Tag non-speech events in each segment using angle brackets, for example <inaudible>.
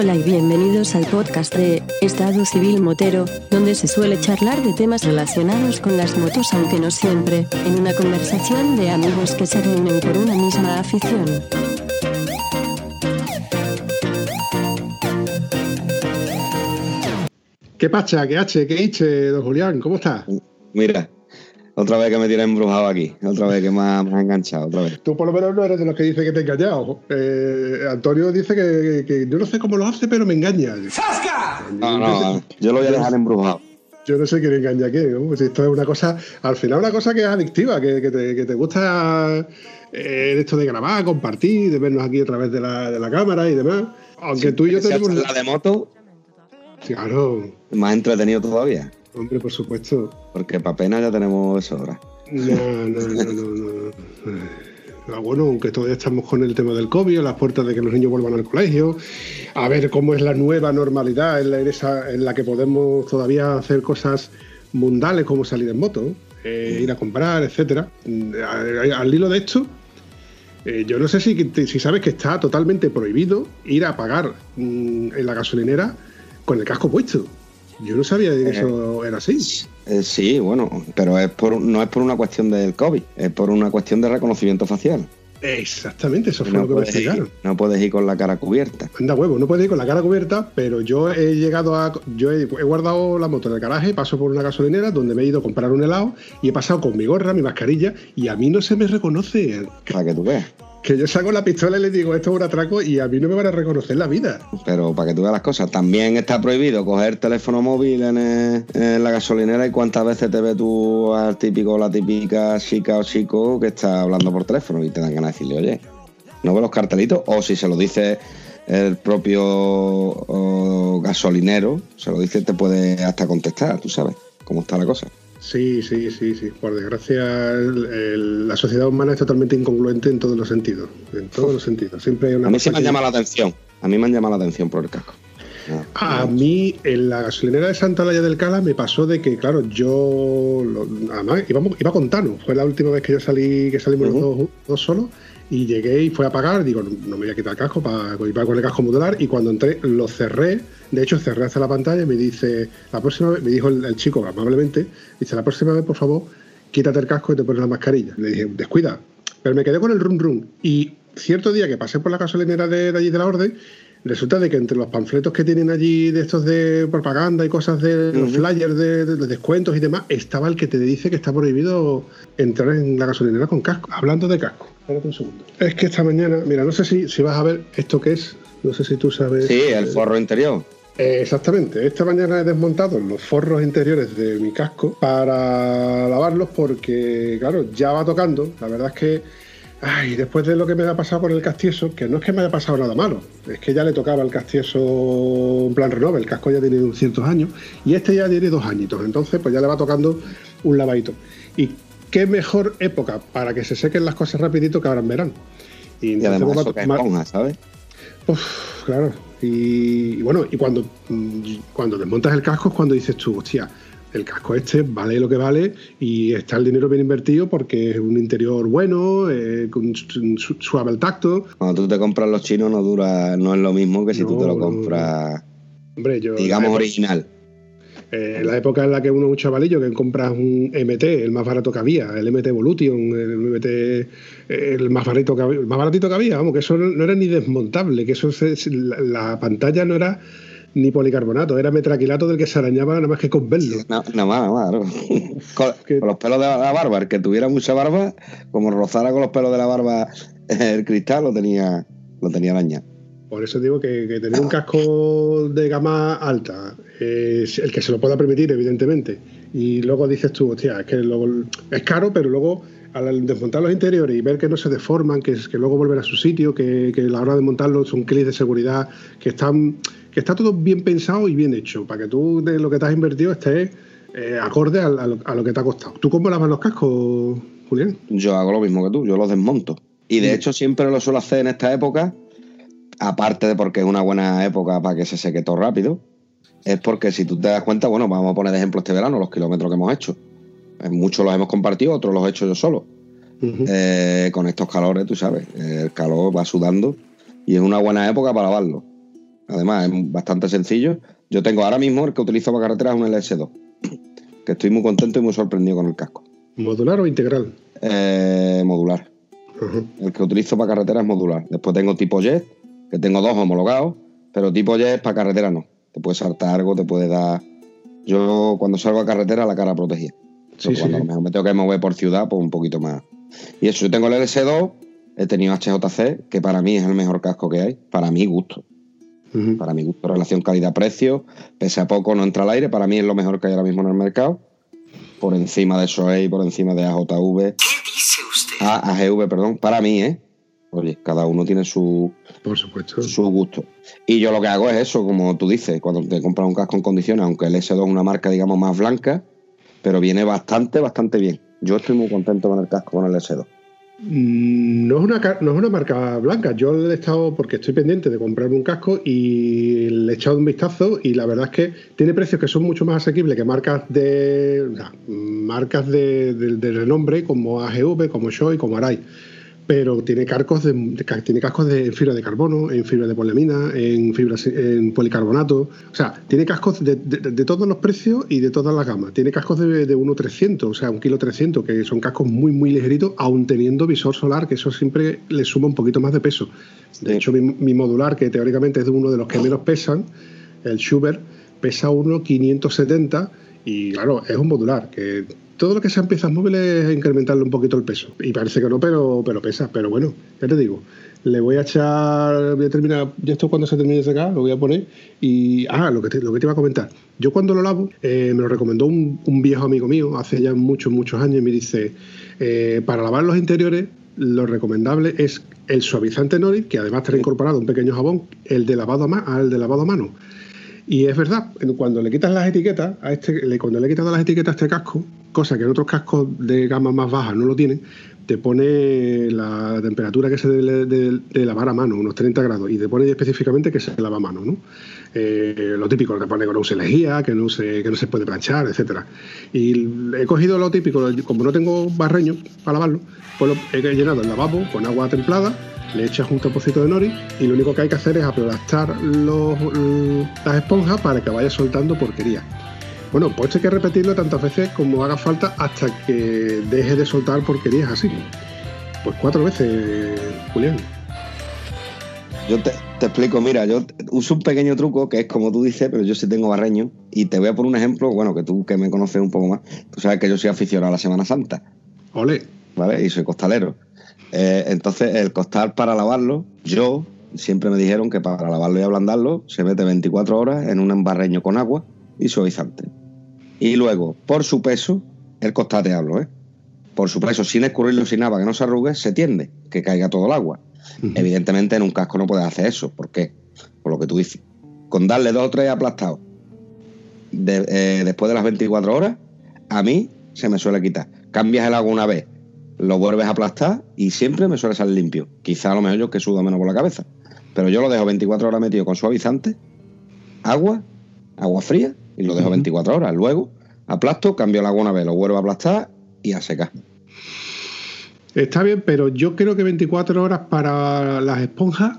Hola y bienvenidos al podcast de Estado Civil Motero, donde se suele charlar de temas relacionados con las motos, aunque no siempre, en una conversación de amigos que se reúnen por una misma afición. ¿Qué pacha? ¿Qué H? ¿Qué H, don Julián? ¿Cómo está? Mira, otra vez que me tienes embrujado aquí, otra vez que me has enganchado, otra vez. Tú por lo menos no eres de los que dice que te he engañado. Eh, Antonio dice que, que, yo no sé cómo lo hace, pero me engaña. ¡Sasca! No, no, yo lo voy a dejar embrujado. Yo no sé quién engaña a quién. ¿no? Si esto es una cosa, al final una cosa que es adictiva, que, que, te, que te, gusta eh, esto de grabar, compartir, de vernos aquí a través de la, de la cámara y demás. Aunque sí, tú y yo tenemos... La de moto... Claro. Más entretenido todavía. Hombre, por supuesto. Porque para pena ya tenemos eso ahora. No, no, no, no, no. Ah, bueno, aunque todavía estamos con el tema del COVID, a las puertas de que los niños vuelvan al colegio, a ver cómo es la nueva normalidad en la, en esa, en la que podemos todavía hacer cosas mundales como salir en moto, eh, ir a comprar, etcétera. Al hilo de esto, eh, yo no sé si, si sabes que está totalmente prohibido ir a pagar mmm, en la gasolinera con el casco puesto. Yo no sabía que eso era así. Eh, sí, bueno, pero es por, no es por una cuestión del COVID, es por una cuestión de reconocimiento facial. Exactamente, eso fue no lo que me explicaron. Ir, no puedes ir con la cara cubierta. Anda huevo, no puedes ir con la cara cubierta, pero yo he llegado a. Yo he, he, guardado la moto en el garaje, paso por una gasolinera donde me he ido a comprar un helado y he pasado con mi gorra, mi mascarilla y a mí no se me reconoce. Para que tú veas. Que yo saco la pistola y le digo esto es un atraco y a mí no me van a reconocer la vida. Pero para que tú veas las cosas, también está prohibido coger teléfono móvil en, en la gasolinera y cuántas veces te ve tú al típico o la típica chica o chico que está hablando por teléfono y te dan ganas de decirle, oye, no ve los cartelitos, o si se lo dice el propio gasolinero, se lo dice, te puede hasta contestar, tú sabes cómo está la cosa. Sí, sí, sí, sí. Por desgracia, el, el, la sociedad humana es totalmente incongruente en todos los sentidos. En todos los sentidos. Siempre hay una a mí se me llama la atención. A mí me han llamado la atención por el casco. A mí, en la gasolinera de Santa Laya del Cala, me pasó de que, claro, yo. Lo, además, íbamos, iba con Tano. Fue la última vez que yo salí, que salimos uh -huh. los dos, dos solos. Y llegué y fue a pagar. Digo, no, me voy a quitar el casco para ir con el casco modular. Y cuando entré, lo cerré. De hecho, cerré hacia la pantalla y me dice, la próxima vez, me dijo el, el chico amablemente, dice, la próxima vez, por favor, quítate el casco y te pones la mascarilla. Le dije, descuida. Pero me quedé con el rum rum. Y cierto día que pasé por la gasolinera de, de allí de la Orden, resulta de que entre los panfletos que tienen allí de estos de propaganda y cosas de uh -huh. los flyers de, de, de, descuentos y demás, estaba el que te dice que está prohibido entrar en la gasolinera con casco. Hablando de casco, espérate un segundo. Es que esta mañana, mira, no sé si, si vas a ver esto que es, no sé si tú sabes. Sí, el forro interior. Eh, exactamente. Esta mañana he desmontado los forros interiores de mi casco para lavarlos porque, claro, ya va tocando. La verdad es que, ay, después de lo que me ha pasado con el castieso, que no es que me haya pasado nada malo, es que ya le tocaba al castieso en plan renove. El casco ya tiene ciertos años y este ya tiene dos añitos. Entonces, pues ya le va tocando un lavadito. Y qué mejor época para que se sequen las cosas rapidito que ahora en verano. Y, y además eso que esponja, ¿sabes? Uf, claro. Y, y, bueno, y cuando, cuando desmontas el casco es cuando dices tú, hostia, el casco este vale lo que vale y está el dinero bien invertido porque es un interior bueno, eh, con suave el tacto. Cuando tú te compras los chinos no dura, no es lo mismo que si no, tú te lo compras, hombre, yo, digamos, original. Eh, la época en la que uno es un chavalillo que compras un MT, el más barato que había, el MT Evolution, el MT el más baratito que había, el más baratito que había, vamos, que eso no, era ni desmontable, que eso se, la, la, pantalla no era ni policarbonato, era metraquilato del que se arañaba nada más que con verlo. No, nada más, nada más. ¿no? <laughs> con, con, los pelos de la barba, el que tuviera mucha barba, como rozara con los pelos de la barba el cristal, lo tenía, lo tenía arañado. Por eso digo que, que tener un casco de gama alta, eh, el que se lo pueda permitir, evidentemente, y luego dices tú, hostia, es que luego, es caro, pero luego al desmontar los interiores y ver que no se deforman, que, que luego vuelven a su sitio, que, que a la hora de montarlos son clics de seguridad, que están que está todo bien pensado y bien hecho, para que tú de lo que te has invertido esté eh, acorde a, a, lo, a, lo, que te ha costado. ¿Tú cómo lavas los cascos, Julián? Yo hago lo mismo que tú, yo los desmonto. Y de sí. hecho siempre lo suelo hacer en esta época aparte de porque es una buena época para que se seque todo rápido, es porque si tú te das cuenta, bueno, vamos a poner de ejemplo este verano, los kilómetros que hemos hecho. Muchos los hemos compartido, otros los he hecho yo solo. Uh -huh. eh, con estos calores, tú sabes, el calor va sudando y es una buena época para lavarlo. además es bastante sencillo. Yo tengo ahora mismo el que utilizo para carreteras un LS2, <clears throat> que estoy muy contento y muy sorprendido con el casco. ¿Modular o integral? Eh, modular. El que utilizo para carreteras es modular. Después tengo tipo jet, que tengo dos homologados, pero tipo jet para carretera no. Te puede saltar algo, te puede dar. Yo cuando salgo a carretera la cara protegida. Sí, cuando me tengo que mover por ciudad, pues un poquito más. Y eso, yo tengo el LS2, he tenido HJC, que para mí es el mejor casco que hay, para mi gusto. Para mi gusto, relación calidad-precio, pese a poco, no entra al aire, para mí es lo mejor que hay ahora mismo en el mercado. Por encima de SOEI, por encima de AJV. ¿Qué dice usted? Ah, AGV, perdón, para mí, ¿eh? Oye, cada uno tiene su, Por supuesto. su gusto. Y yo lo que hago es eso, como tú dices, cuando te compras un casco en condiciones, aunque el S2 es una marca, digamos, más blanca, pero viene bastante, bastante bien. Yo estoy muy contento con el casco, con el S2. Mm, no es, una, no es una marca blanca. Yo le he estado, porque estoy pendiente de comprarme un casco y le he echado un vistazo y la verdad es que tiene precios que son mucho más asequibles que marcas de marcas de, de renombre como AGV, como Shoei, como Arai pero tiene cascos de, tiene cascos de fibra de carbono, en fibra de polemina, en fibra en policarbonato, o sea, tiene cascos de, todos los precios y de todas las gamas. Tiene cascos de, de 1.300, o sea, un kilo 300, que son cascos muy muy ligeritos, aun teniendo visor solar, que eso siempre le suma un poquito más de peso. De hecho, mi, modular, que teóricamente es de uno de los que menos pesan, el Schubert, pesa 1.570 y claro, es un modular que todo lo que sean piezas móviles es incrementarle un poquito el peso. Y parece que no, pero, pero pesa. Pero bueno, ya te digo, le voy a echar, voy a terminar, ya esto cuando se termine de secar, lo voy a poner. Y, ah, lo que te, lo que te iba a comentar. Yo cuando lo lavo, eh, me lo recomendó un, viejo amigo mío hace ya muchos, muchos años y me dice, eh, para lavar los interiores, lo recomendable es el suavizante Norit, que además trae incorporado un pequeño jabón, el de lavado a, el de lavado a mano. Y es verdad, cuando le quitas las etiquetas, a este, cuando le he quitado las etiquetas a este casco, cosa que en otros cascos de gama más baja no lo tienen, te pone la temperatura que se debe de, lavar a mano, unos 30 grados, y te pone específicamente que se lava a mano, ¿no? Eh, lo típico, te pone que no use lejía, que no se, que no se puede planchar, etcétera. Y he cogido lo típico, como no tengo barreño para lavarlo, pues lo, he llenado el lavabo con agua templada le echas un trocito de nori y lo único que hay que hacer es aplastar las esponjas para que vaya soltando porquería. Bueno, pues hay que repetirlo tantas veces como haga falta hasta que deje de soltar porquerías así. Pues cuatro veces, Julián. Yo te, explico, mira, yo uso un pequeño truco que es como tú dices, pero yo sí tengo barreño. Y te voy a poner un ejemplo, bueno, que tú que me conoces un poco más, tú sabes que yo soy aficionado a la Semana Santa. Ole. ¿Vale? Y soy costalero. Eh, entonces, el costal para lavarlo, yo siempre me dijeron que para lavarlo y ablandarlo se mete 24 horas en un embarreño con agua y suavizante. Y luego, por su peso, el costal te hablo, ¿eh? Por su peso, sin escurrirlo sin nada, que no se arrugue, se tiende, que caiga todo el agua. Evidentemente, en un casco no puedes hacer eso. ¿Por qué? Por lo que tú dices. Con darle dos o tres aplastados eh, después de las 24 horas, a mí se me suele quitar. Cambias el agua una vez, lo vuelves a aplastar y siempre me suele salir limpio. Quizá a lo mejor yo que sudo menos por la cabeza. Pero yo lo dejo 24 horas metido con suavizante, agua, agua fría y lo dejo 24 horas. Luego aplasto, cambio el agua una vez, lo vuelvo a aplastar y a secar. Está bien, pero yo creo que 24 horas para las esponjas,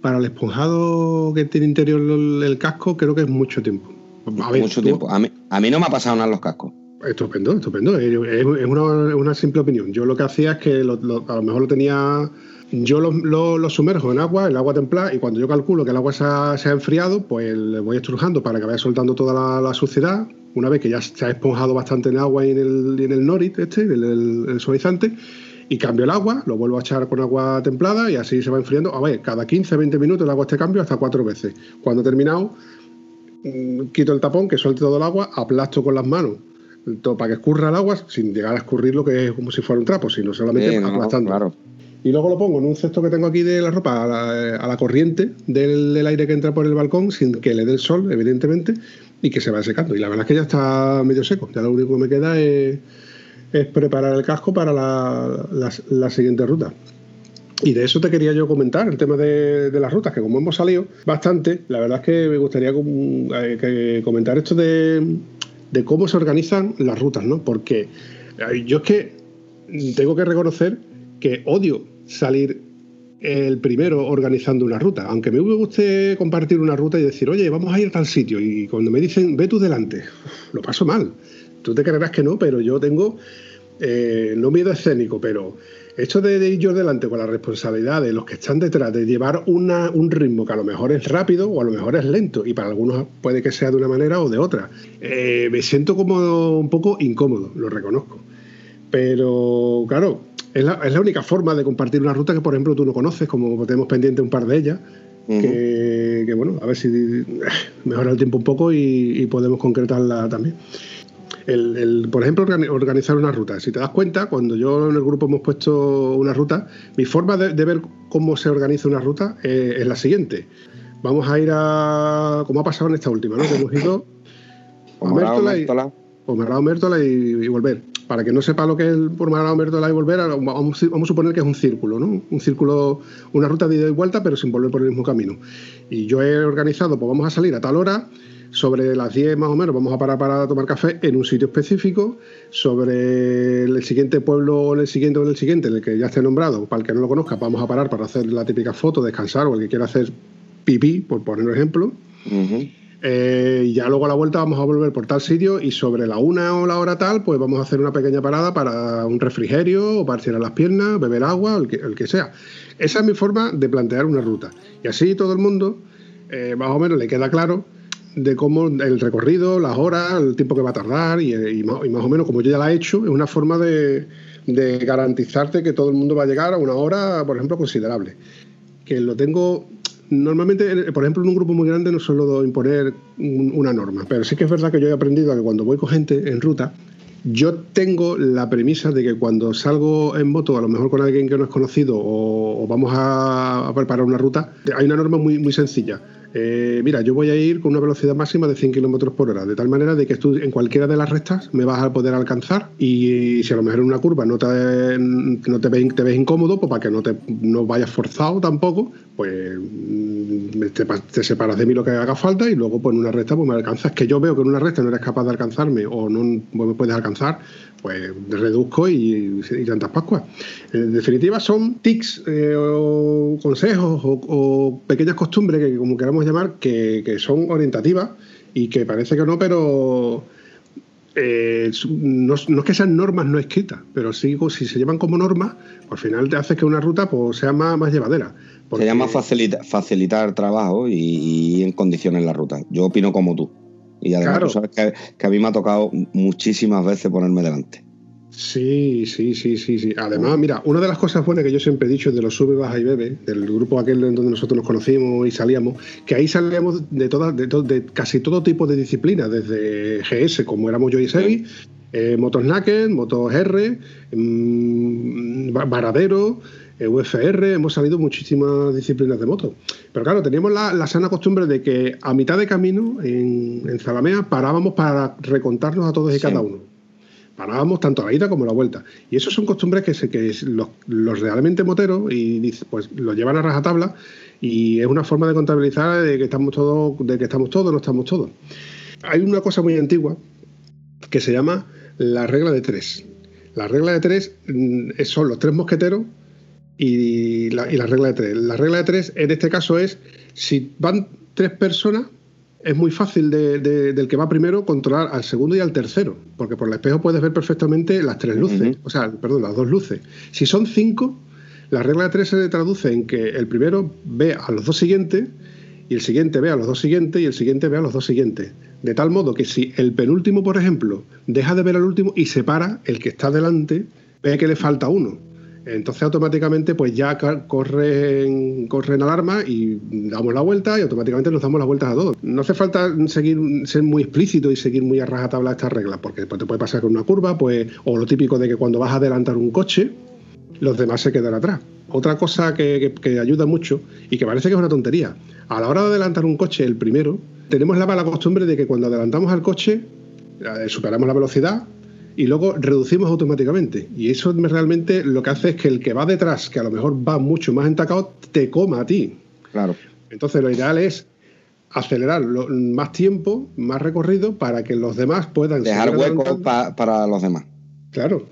para el esponjado que tiene interior el, casco, creo que es mucho tiempo. mucho tiempo. A mí, a mí no me ha pasado nada en los cascos. Estupendo, estupendo. Es, una, simple opinión. Yo lo que hacía es que a lo mejor lo tenía. Yo lo, sumerjo en agua, el agua templada, y cuando yo calculo que el agua se ha, enfriado, pues le voy estrujando para que vaya soltando toda la, suciedad. Una vez que ya se ha esponjado bastante en agua y en el, el norit, este, el, el, suavizante, y cambio el agua, lo vuelvo a echar con agua templada y así se va enfriando. A ver, cada 15, 20 minutos el agua este cambio hasta cuatro veces. Cuando he terminado, mm, quito el tapón, que suelte todo el agua, aplasto con las manos para que escurra el agua sin llegar a escurrir lo que es como si fuera un trapo, sino solamente aplastando. Y luego lo pongo en un cesto que tengo aquí de la ropa a la, corriente del, aire que entra por el balcón sin que le dé el sol, evidentemente, y que se va secando. Y la verdad es que ya está medio seco. Ya lo único que me queda es, preparar el casco para la, siguiente ruta. Y de eso te quería yo comentar, el tema de, las rutas, que como hemos salido bastante, la verdad es que me gustaría eh, comentar esto de, de cómo se organizan las rutas, ¿no? Porque yo es que tengo que reconocer que odio salir el primero organizando una ruta. Aunque me guste compartir una ruta y decir, oye, vamos a ir a tal sitio. Y cuando me dicen, ve tú delante, <laughs> lo paso mal. Tú te creerás que no, pero yo tengo, eh, no miedo escénico, pero esto de, ir yo delante con la responsabilidad de los que están detrás, de llevar un ritmo que a lo mejor es rápido o a lo mejor es lento, y para algunos puede que sea de una manera o de otra, eh, me siento como un poco incómodo, lo reconozco. Pero claro, es la, única forma de compartir una ruta que, por ejemplo, tú no conoces, como tenemos pendiente un par de ellas. que, bueno, a ver si mejora el tiempo un poco y podemos concretarla también el, por ejemplo, organizar una ruta. Si te das cuenta, cuando yo en el grupo hemos puesto una ruta, mi forma de, ver cómo se organiza una ruta eh, es la siguiente. Vamos a ir a, como ha pasado en esta última, ¿no? Que hemos ido <laughs> a Mértola, y, y, volver. Para que no sepa lo que es por Mértola y volver, vamos, vamos, a suponer que es un círculo, ¿no? Un círculo, una ruta de ida y vuelta, pero sin volver por el mismo camino. Y yo he organizado, pues vamos a salir a tal hora sobre las 10 más o menos vamos a parar para tomar café en un sitio específico, sobre el siguiente pueblo o en el siguiente o en el siguiente, en el que ya esté nombrado, para el que no lo conozca, vamos a parar para hacer la típica foto, descansar o el que quiera hacer pipí, por poner un ejemplo. Eh, y ya luego a la vuelta vamos a volver por tal sitio y sobre la una o la hora tal, pues vamos a hacer una pequeña parada para un refrigerio o para estirar las piernas, beber agua, el que, el que sea. Esa es mi forma de plantear una ruta. Y así todo el mundo, eh, más o menos, le queda claro de cómo el recorrido, las horas, el tiempo que va a tardar y, más, o menos como yo ya la he hecho, es una forma de, garantizarte que todo el mundo va a llegar a una hora, por ejemplo, considerable. Que lo tengo Normalmente, por ejemplo, en un grupo muy grande no suelo imponer una norma, pero sí que es verdad que yo he aprendido que cuando voy con gente en ruta, yo tengo la premisa de que cuando salgo en moto, a lo mejor con alguien que no es conocido o, vamos a, preparar una ruta, hay una norma muy, muy sencilla. Eh, mira, yo voy a ir con una velocidad máxima de 100 kilómetros por hora, de tal manera de que tú en cualquiera de las rectas me vas a poder alcanzar y si a lo mejor en una curva no te, no te, ves, te ves incómodo, pues para que no te no vayas forzado tampoco, pues mm, te, separas de mí lo que haga falta y luego pues una recta pues me alcanzas, que yo veo que en una recta no eres capaz de alcanzarme o no me puedes alcanzar, pues reduzco y, tantas pascuas. En definitiva, son tics eh, o consejos o, pequeñas costumbres que, como queramos llamar, que, son orientativas y que parece que no, pero eh, no, es que sean normas no escritas, pero sí, si se llevan como normas, al final te hace que una ruta pues, sea más, más llevadera. Se llama facilita, facilitar trabajo y, en condiciones la ruta. Yo opino como tú. Y además tú sabes que, a mí me ha tocado muchísimas veces ponerme delante. Sí, sí, sí, sí, sí. Además, mira, una de las cosas buenas que yo siempre he dicho de los sube, baja y bebe, del grupo aquel en donde nosotros nos conocimos y salíamos, que ahí salíamos de todas, de, de, casi todo tipo de disciplinas, desde GS, como éramos yo y Sebi, eh, motos naked, motos R, mmm, varadero, UFR, hemos salido muchísimas disciplinas de moto. Pero claro, teníamos la, sana costumbre de que a mitad de camino en, Zalamea parábamos para recontarnos a todos y cada uno. Parábamos tanto la ida como la vuelta. Y eso son costumbres que, se, que los, realmente moteros y pues lo llevan a rajatabla y es una forma de contabilizar de que estamos todos, de que estamos todos, no estamos todos. Hay una cosa muy antigua que se llama la regla de tres. La regla de tres mm, son los tres mosqueteros y la, regla de tres. La regla de tres en este caso es, si van tres personas, es muy fácil del que va primero controlar al segundo y al tercero, porque por el espejo puedes ver perfectamente las tres luces, o sea, perdón, las dos luces. Si son cinco, la regla de tres se traduce en que el primero ve a los dos siguientes y el siguiente ve a los dos siguientes y el siguiente ve a los dos siguientes. De tal modo que si el penúltimo, por ejemplo, deja de ver al último y se para, el que está delante ve que le falta uno. Entonces automáticamente pues ya corren, corren alarma y damos la vuelta y automáticamente nos damos las vueltas a todos. No hace falta seguir ser muy explícito y seguir muy a rajatabla estas reglas, porque después te puede pasar con una curva, pues, o lo típico de que cuando vas a adelantar un coche, los demás se quedan atrás. Otra cosa que, ayuda mucho y que parece que es una tontería, a la hora de adelantar un coche, el primero, tenemos la mala costumbre de que cuando adelantamos al coche, eh, superamos la velocidad, y luego reducimos automáticamente. Y eso realmente lo que hace es que el que va detrás, que a lo mejor va mucho más entacado, te coma a ti. Claro. Entonces lo ideal es acelerar más tiempo, más recorrido, para que los demás puedan... Dejar hueco para los demás. Claro.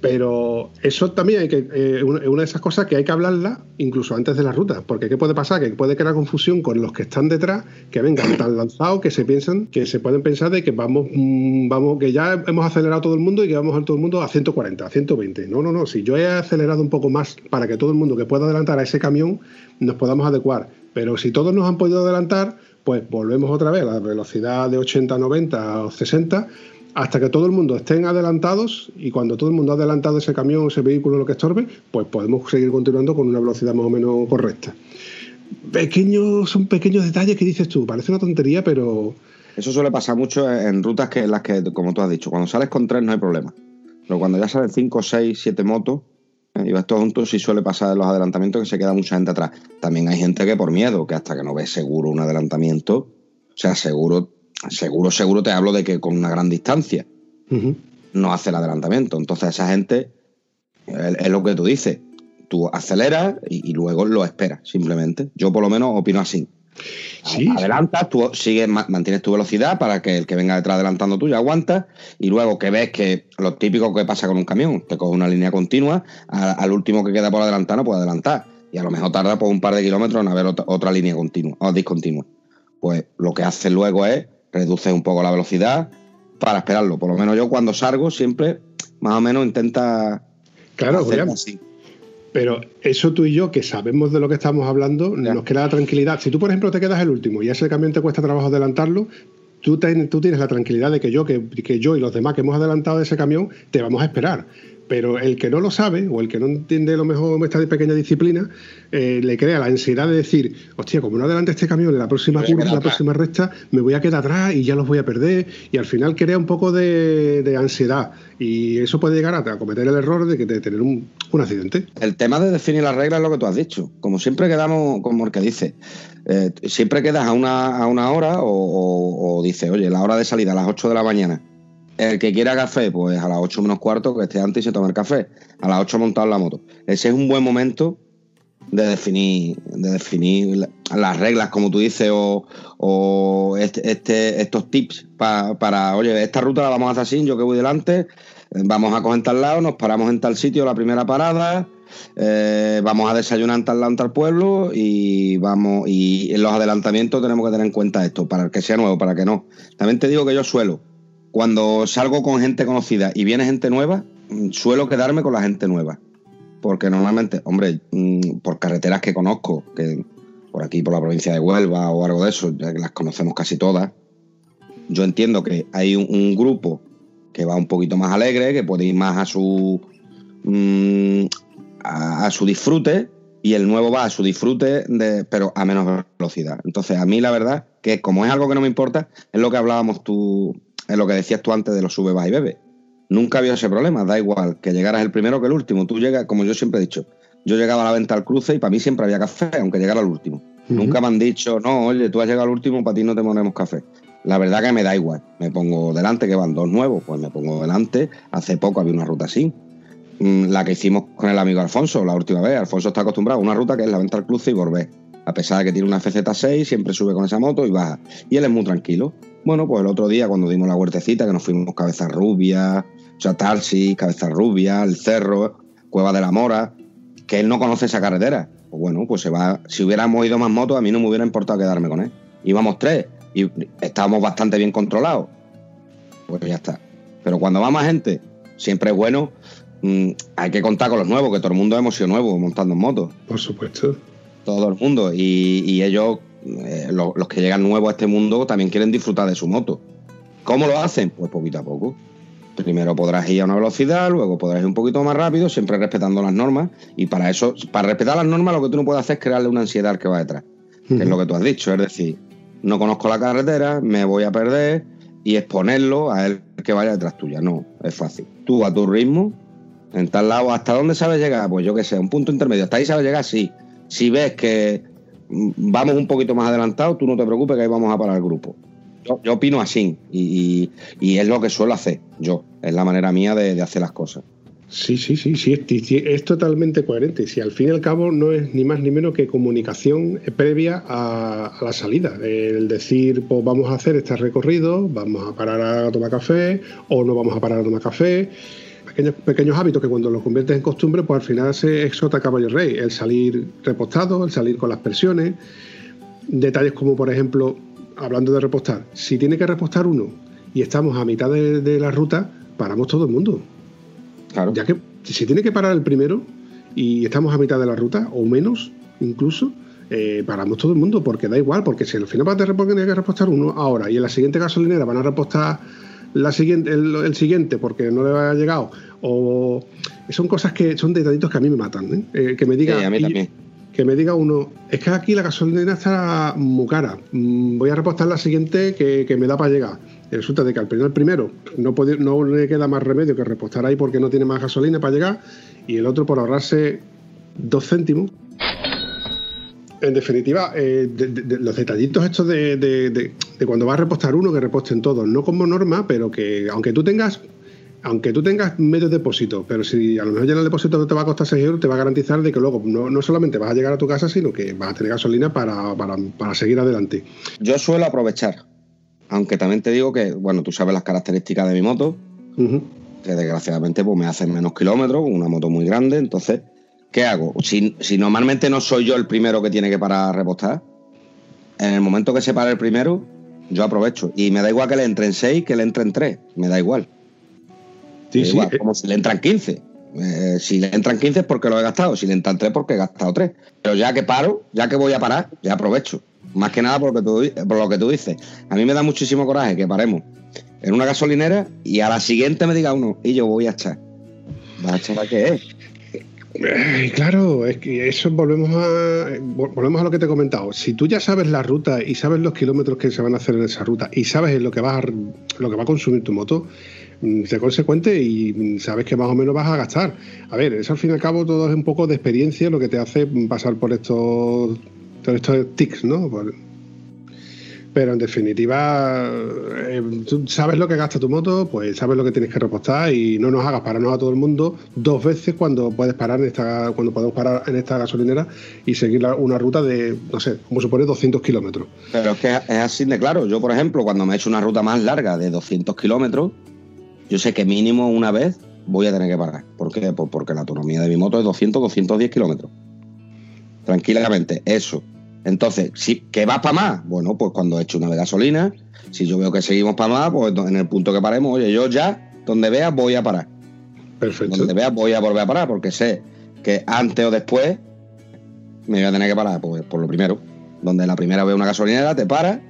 Pero eso también hay que, eh, una de esas cosas que hay que hablarla incluso antes de la ruta, porque ¿qué puede pasar? Que puede crear confusión con los que están detrás, que vengan <coughs> tan lanzados que se piensan, que se pueden pensar de que vamos, mm, vamos, que ya hemos acelerado todo el mundo y que vamos a todo el mundo a 140, a 120. No, no, no. Si yo he acelerado un poco más para que todo el mundo que pueda adelantar a ese camión nos podamos adecuar. Pero si todos nos han podido adelantar, pues volvemos otra vez a la velocidad de 80, 90 o 60 hasta que todo el mundo estén adelantados y cuando todo el mundo ha adelantado ese camión, ese vehículo, lo que estorbe, pues podemos seguir continuando con una velocidad más o menos correcta. Pequeños, son pequeños detalles que dices tú, parece una tontería, pero... Eso suele pasar mucho en rutas que en las que, como tú has dicho, cuando sales con tres no hay problema. Pero cuando ya salen cinco, seis, siete motos eh, y vas todos juntos, sí suele pasar en los adelantamientos que se queda mucha gente atrás. También hay gente que por miedo, que hasta que no ve seguro un adelantamiento, o sea, seguro seguro, seguro te hablo de que con una gran distancia no hace el adelantamiento. Entonces esa gente, es, lo que tú dices, tú aceleras y, luego lo esperas, simplemente. Yo por lo menos opino así. Sí, adelantas, tú sigues, mantienes tu velocidad para que el que venga detrás adelantando tú ya aguantas y luego que ves que lo típico que pasa con un camión, te coge una línea continua, al último que queda por adelantar no puede adelantar y a lo mejor tarda por un par de kilómetros en haber otra, otra línea continua o discontinua. Pues lo que hace luego es reduce un poco la velocidad para esperarlo. Por lo menos yo cuando salgo siempre más o menos intenta claro, así. Pero eso tú y yo, que sabemos de lo que estamos hablando, nos queda la tranquilidad. Si tú, por ejemplo, te quedas el último y ese camión te cuesta trabajo adelantarlo, tú, tú tienes la tranquilidad de que yo, que, que, yo y los demás que hemos adelantado de ese camión, te vamos a esperar pero el que no lo sabe o el que no entiende lo mejor esta pequeña disciplina eh, le crea la ansiedad de decir, hostia, como no adelante este camión en la próxima curva, en la próxima recta, me voy a quedar atrás y ya los voy a perder y al final crea un poco de, ansiedad y eso puede llegar a, cometer el error de, que, de tener un, accidente. El tema de definir las reglas es lo que tú has dicho. Como siempre quedamos, como el que dice, eh, siempre quedas a una, a una hora o, o dice, oye, la hora de salida a las 8 de la mañana el que quiera café, pues a las 8 menos cuarto, que esté antes y se tome el café. A las 8 montado en la moto. Ese es un buen momento de definir, de definir las reglas, como tú dices, o, este, este, estos tips para, oye, esta ruta la vamos a hacer así, yo que voy delante, vamos a coger tal lado, nos paramos en tal sitio la primera parada, eh, vamos a desayunar en tal lado, en tal pueblo, y vamos, y en los adelantamientos tenemos que tener en cuenta esto, para que sea nuevo, para que no. También te digo que yo suelo cuando salgo con gente conocida y viene gente nueva, mm, suelo quedarme con la gente nueva. Porque normalmente, hombre, mm, por carreteras que conozco, que por aquí, por la provincia de Huelva o algo de eso, ya que las conocemos casi todas, yo entiendo que hay un, grupo que va un poquito más alegre, que puede ir más a su mm, a, su disfrute y el nuevo va a su disfrute, pero a menos velocidad. Entonces, a mí la verdad que como es algo que no me importa, es lo que hablábamos tú es lo que decías tú antes de los sube, va y bebe. Nunca había ese problema, da igual que llegaras el primero que el último. Tú llegas, como yo siempre he dicho, yo llegaba a la venta al cruce y para mí siempre había café, aunque llegara al último. Nunca me han dicho, no, oye, tú has llegado al último, para ti no te ponemos café. La verdad que me da igual. Me pongo delante, que van dos nuevos, pues me pongo delante. Hace poco había una ruta así. Mm, la que hicimos con el amigo Alfonso la última vez. Alfonso está acostumbrado a una ruta que es la venta al cruce y volver. A pesar de que tiene una FZ6, siempre sube con esa moto y baja. Y él es muy tranquilo. Bueno, pues el otro día cuando dimos la huertecita, que nos fuimos Cabeza Rubia, o sea, Tarsi, Cabeza Rubia, El Cerro, Cueva de la Mora, que él no conoce esa carretera. Pues bueno, pues se va. Si hubiéramos ido más motos, a mí no me hubiera importado quedarme con él. Íbamos tres y estábamos bastante bien controlados. Pues ya está. Pero cuando va más gente, siempre es bueno. Mm, hay que contar con los nuevos, que todo el mundo hemos sido nuevos montando en motos. Por supuesto. Todo el mundo. Y, y ellos eh, los, que llegan nuevos a este mundo también quieren disfrutar de su moto. ¿Cómo lo hacen? Pues poquito a poco. Primero podrás ir a una velocidad, luego podrás ir un poquito más rápido, siempre respetando las normas. Y para eso, para respetar las normas, lo que tú no puedes hacer es crearle una ansiedad al que va detrás. Que es lo que tú has dicho. Es decir, no conozco la carretera, me voy a perder y exponerlo a él que vaya detrás tuya. No, es fácil. Tú a tu ritmo, en tal lado, ¿hasta dónde sabes llegar? Pues yo que sé, un punto intermedio. ¿Hasta ahí sabes llegar? Sí. Si ves que vamos un poquito más adelantado, tú no te preocupes que ahí vamos a parar el grupo. Yo, opino así y, es lo que suelo hacer yo, es la manera mía de, hacer las cosas. Sí, sí, sí, sí es, totalmente coherente. Si al fin y al cabo no es ni más ni menos que comunicación previa a, la salida. El decir, pues vamos a hacer este recorrido, vamos a parar a tomar café o no vamos a parar a tomar café pequeños, pequeños hábitos que cuando los conviertes en costumbre, pues al final se exota caballo rey. El salir repostado, el salir con las presiones. Detalles como, por ejemplo, hablando de repostar, si tiene que repostar uno y estamos a mitad de, la ruta, paramos todo el mundo. Claro. Ya que si tiene que parar el primero y estamos a mitad de la ruta, o menos incluso, eh, paramos todo el mundo, porque da igual, porque si al final vas a tener que repostar uno ahora y en la siguiente gasolinera van a repostar la siguiente, el, siguiente porque no le ha llegado, o son cosas que son detallitos que a mí me matan, ¿eh? Eh, que me diga... que me diga uno, es que aquí la gasolina está muy cara, mm, voy a repostar la siguiente que, me da para llegar. Y resulta de que al primer primero no, puede, no le queda más remedio que repostar ahí porque no tiene más gasolina para llegar, y el otro por ahorrarse dos céntimos, en definitiva, eh, los detallitos estos de, cuando vas a repostar uno, que reposten todos, no como norma, pero que aunque tú tengas aunque tú tengas medio depósito, pero si a lo mejor ya el depósito te va a costar 6 euros, te va a garantizar de que luego no, solamente vas a llegar a tu casa, sino que vas a tener gasolina para, seguir adelante. Yo suelo aprovechar, aunque también te digo que, bueno, tú sabes las características de mi moto, que desgraciadamente pues, me hacen menos kilómetros, una moto muy grande, entonces ¿qué hago? Si, normalmente no soy yo el primero que tiene que parar a repostar, en el momento que se para el primero, yo aprovecho. Y me da igual que le entren 6 que le entren 3, me da igual. Sí, sí, eh. como si le entran 15. Eh, si le entran 15 es porque lo he gastado, si le entran 3 porque he gastado 3. Pero ya que paro, ya que voy a parar, ya aprovecho. Más que nada por lo que tú, por lo que tú dices. A mí me da muchísimo coraje que paremos en una gasolinera y a la siguiente me diga uno, y yo voy a echar. ¿Vas a echar a qué es? Claro, es que eso volvemos a volvemos a lo que te he comentado. Si tú ya sabes la ruta y sabes los kilómetros que se van a hacer en esa ruta y sabes lo que va a, lo que va a consumir tu moto, mm, sé consecuente y sabes que más o menos vas a gastar. A ver, eso al fin y al cabo todo es un poco de experiencia lo que te hace pasar por estos, por estos tics, ¿no? Pero en definitiva, eh, sabes lo que gasta tu moto, pues sabes lo que tienes que repostar y no nos hagas pararnos a todo el mundo dos veces cuando puedes parar en esta, cuando podemos parar en esta gasolinera y seguir una ruta de, no sé, como supone 200 kilómetros. Pero es que es así de claro. Yo, por ejemplo, cuando me he hecho una ruta más larga de 200 kilómetros, yo sé que mínimo una vez voy a tener que parar. ¿Por qué? Pues porque la autonomía de mi moto es 200, 210 kilómetros. Tranquilamente, eso entonces, si, ¿qué vas para más? Bueno, pues cuando he hecho una de gasolina, si yo veo que seguimos para más, pues en el punto que paremos, oye, yo ya, donde veas, voy a parar. Perfecto. Donde veas, voy a volver a parar, porque sé que antes o después me voy a tener que parar, pues por lo primero. Donde la primera veo una gasolinera, te para,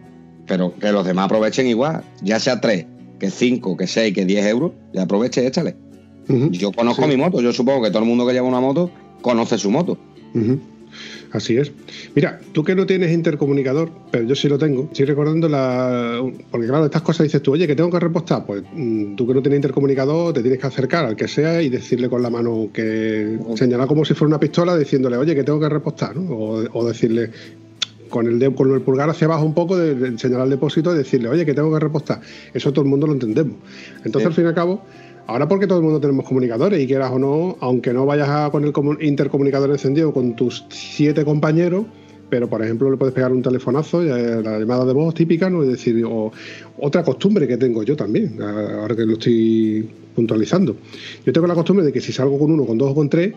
pero que los demás aprovechen igual, ya sea tres, que cinco, que seis, que diez euros, ya aproveche, échale. Yo conozco mi moto, yo supongo que todo el mundo que lleva una moto conoce su moto. Así es. Mira, tú que no tienes intercomunicador, pero yo sí lo tengo, estoy recordando la. Porque claro, estas cosas dices tú, oye, que tengo que repostar. Pues mm, tú que no tienes intercomunicador, te tienes que acercar al que sea y decirle con la mano que. señalar como si fuera una pistola diciéndole, oye, que tengo que repostar, ¿no? O, decirle con el, de, con el pulgar hacia abajo un poco, de, señalar el depósito y decirle, oye, que tengo que repostar. Eso todo el mundo lo entendemos. Entonces, al fin y al cabo Ahora porque todo el mundo tenemos comunicadores y quieras o no, aunque no vayas con el intercomunicador encendido con tus siete compañeros, pero por ejemplo le puedes pegar un telefonazo, la llamada de voz típica, ¿no? Es decir, o, otra costumbre que tengo yo también, ahora que lo estoy puntualizando. Yo tengo la costumbre de que si salgo con uno, con dos o con tres,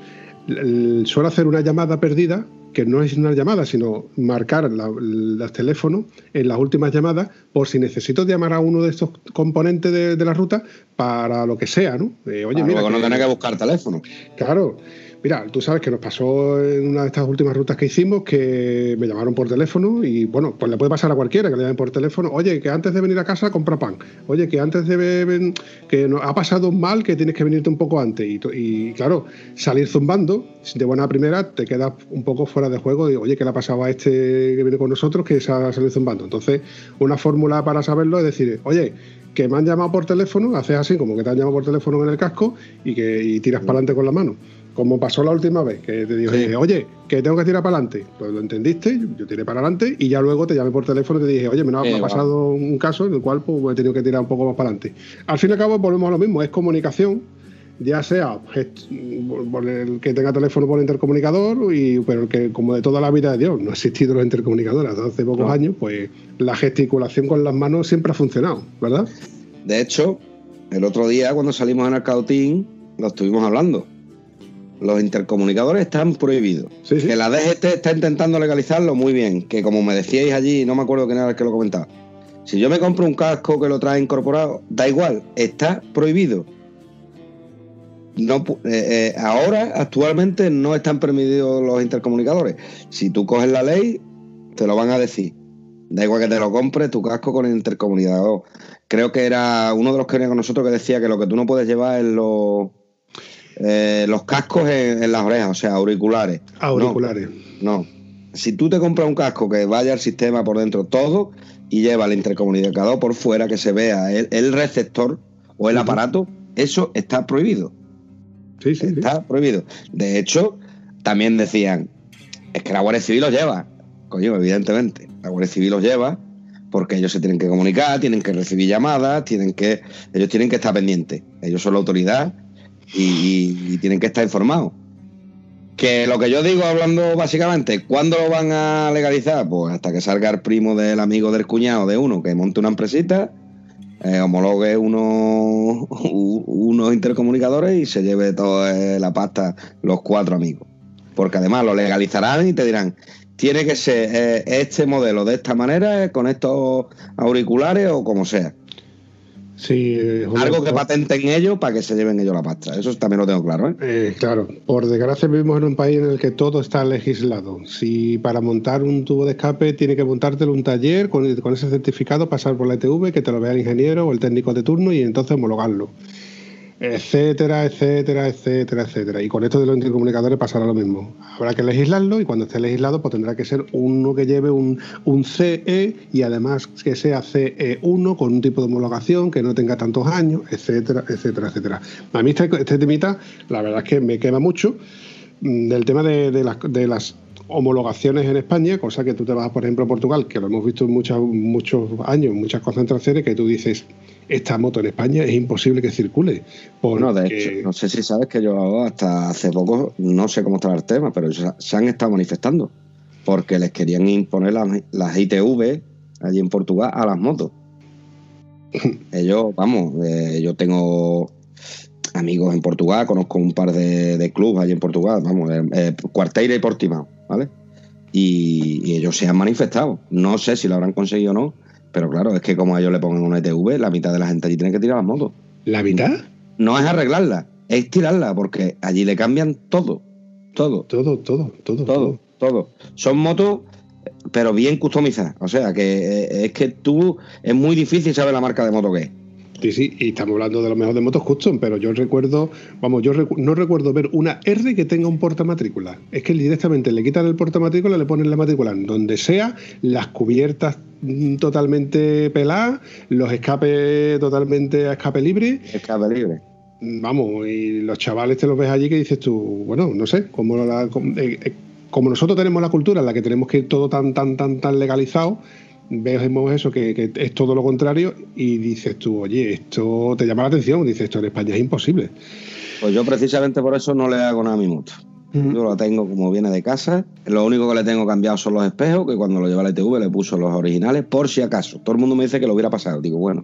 suelo hacer una llamada perdida que no es una llamada, sino marcar los teléfonos en las últimas llamadas por si necesito llamar a uno de estos componentes de, la ruta para lo que sea, ¿no? Eh, oye, mira. no tener que buscar teléfono. Claro. Mira, tú sabes que nos pasó en una de estas últimas rutas que hicimos que me llamaron por teléfono y bueno, pues le puede pasar a cualquiera que le llamen por teléfono. Oye, que antes de venir a casa compra pan. Oye, que antes de que nos ha pasado mal que tienes que venirte un poco antes. Y, claro, salir zumbando de buena primera te quedas un poco fuera de juego. Y oye, ¿qué le ha pasado a este que viene con nosotros que se ha salido zumbando? Entonces, una fórmula para saberlo es decir, oye, que me han llamado por teléfono, haces así como que te han llamado por teléfono en el casco y que y tiras para adelante con la mano como pasó la última vez, que te dije, oye, que tengo que tirar para adelante. Pues lo entendiste, yo tiré para adelante y ya luego te llamé por teléfono y te dije, oye, me, ha pasado un caso en el cual pues, he tenido que tirar un poco más para adelante. Al fin y al cabo volvemos a lo mismo, es comunicación, ya sea por el que tenga teléfono por intercomunicador, y, pero que como de toda la vida de Dios no ha existido los intercomunicadores hace pocos años, pues la gesticulación con las manos siempre ha funcionado, ¿verdad? De hecho, el otro día cuando salimos en el cautín lo estuvimos hablando. Los intercomunicadores están prohibidos. Que la DGT está intentando legalizarlo muy bien. Que como me decíais allí, no me acuerdo quién era el que lo comentaba. Si yo me compro un casco que lo trae incorporado, da igual, está prohibido. No, eh, eh, ahora, actualmente, no están permitidos los intercomunicadores. Si tú coges la ley, te lo van a decir. Da igual que te lo compres, tu casco con el intercomunicador. Creo que era uno de los que venía con nosotros que decía que lo que tú no puedes llevar es los eh, los cascos en, las orejas, o sea, auriculares. Auriculares. No, Si tú te compras un casco que vaya al sistema por dentro todo y lleva el intercomunicador por fuera, que se vea el, receptor o el aparato, eso está prohibido. Sí, sí. Está prohibido. De hecho, también decían, es que la Guardia Civil los lleva. Coño, evidentemente. La Guardia Civil los lleva porque ellos se tienen que comunicar, tienen que recibir llamadas, tienen que, ellos tienen que estar pendientes. Ellos son la autoridad y, tienen que estar informados. Que lo que yo digo hablando básicamente, ¿cuándo lo van a legalizar? Pues hasta que salga el primo del amigo del cuñado de uno que monte una empresita, eh, homologue unos, <laughs> unos intercomunicadores y se lleve toda la pasta los cuatro amigos. Porque además lo legalizarán y te dirán, tiene que ser eh, este modelo de esta manera, con estos auriculares o como sea. Sí, Algo que patenten ellos para que se lleven ellos la pasta. Eso también lo tengo claro. ¿eh? ¿eh? claro, por desgracia vivimos en un país en el que todo está legislado. Si para montar un tubo de escape tiene que montártelo un taller con, con ese certificado, pasar por la ETV, que te lo vea el ingeniero o el técnico de turno y entonces homologarlo etcétera, etcétera, etcétera, etcétera. Y con esto de los intercomunicadores pasará lo mismo. Habrá que legislarlo y cuando esté legislado pues tendrá que ser uno que lleve un, un CE y además que sea CE1 con un tipo de homologación que no tenga tantos años, etcétera, etcétera, etcétera. A mí este, este temita la verdad es que me quema mucho mm, del tema de, de, las, de las homologaciones en España, cosa que tú te vas, por ejemplo, a Portugal, que lo hemos visto en muchos, muchos años, muchas concentraciones, que tú dices, esta moto en España es imposible que circule. No, de hecho, no sé si sabes que yo hasta hace poco, no sé cómo está el tema, pero se han estado manifestando porque les querían imponer las, ITV allí en Portugal a las motos. <laughs> Ellos, vamos, eh, yo tengo amigos en Portugal, conozco un par de, clubes allí en Portugal, vamos, eh, eh, Cuarteira y Portimao, ¿vale? y, ellos se han manifestado. No sé si lo habrán conseguido o no, pero claro, es que como a ellos le pongan una ETV, la mitad de la gente allí tiene que tirar las motos. ¿La mitad? No es arreglarla, es tirarla, porque allí le cambian todo. Todo. Todo, todo, todo. Todo, todo. Son motos, pero bien customizadas. O sea, que eh, es que tú, es muy difícil saber la marca de moto que es. Sí, sí, y estamos hablando de lo mejor de motos custom, pero yo recuerdo, vamos, yo no recuerdo ver una R que tenga un portamatrícula. Es que directamente le quitan el portamatrícula, le ponen la matrícula donde sea, las cubiertas mm, totalmente peladas, los escapes totalmente a escape libre. Escape libre. Vamos, y los chavales te los ves allí que dices tú, bueno, no sé, como, la, como, eh, eh, como nosotros tenemos la cultura en la que tenemos que ir todo tan, tan, tan, tan legalizado, vemos eso, que, es todo lo contrario, y dices tú, oye, esto te llama la atención, dices, esto en España es imposible. Pues yo precisamente por eso no le hago nada a mi moto. Yo la tengo como viene de casa. Lo único que le tengo cambiado son los espejos, que cuando lo lleva la ITV le puso los originales, por si acaso. Todo el mundo me dice que lo hubiera pasado. Digo, bueno,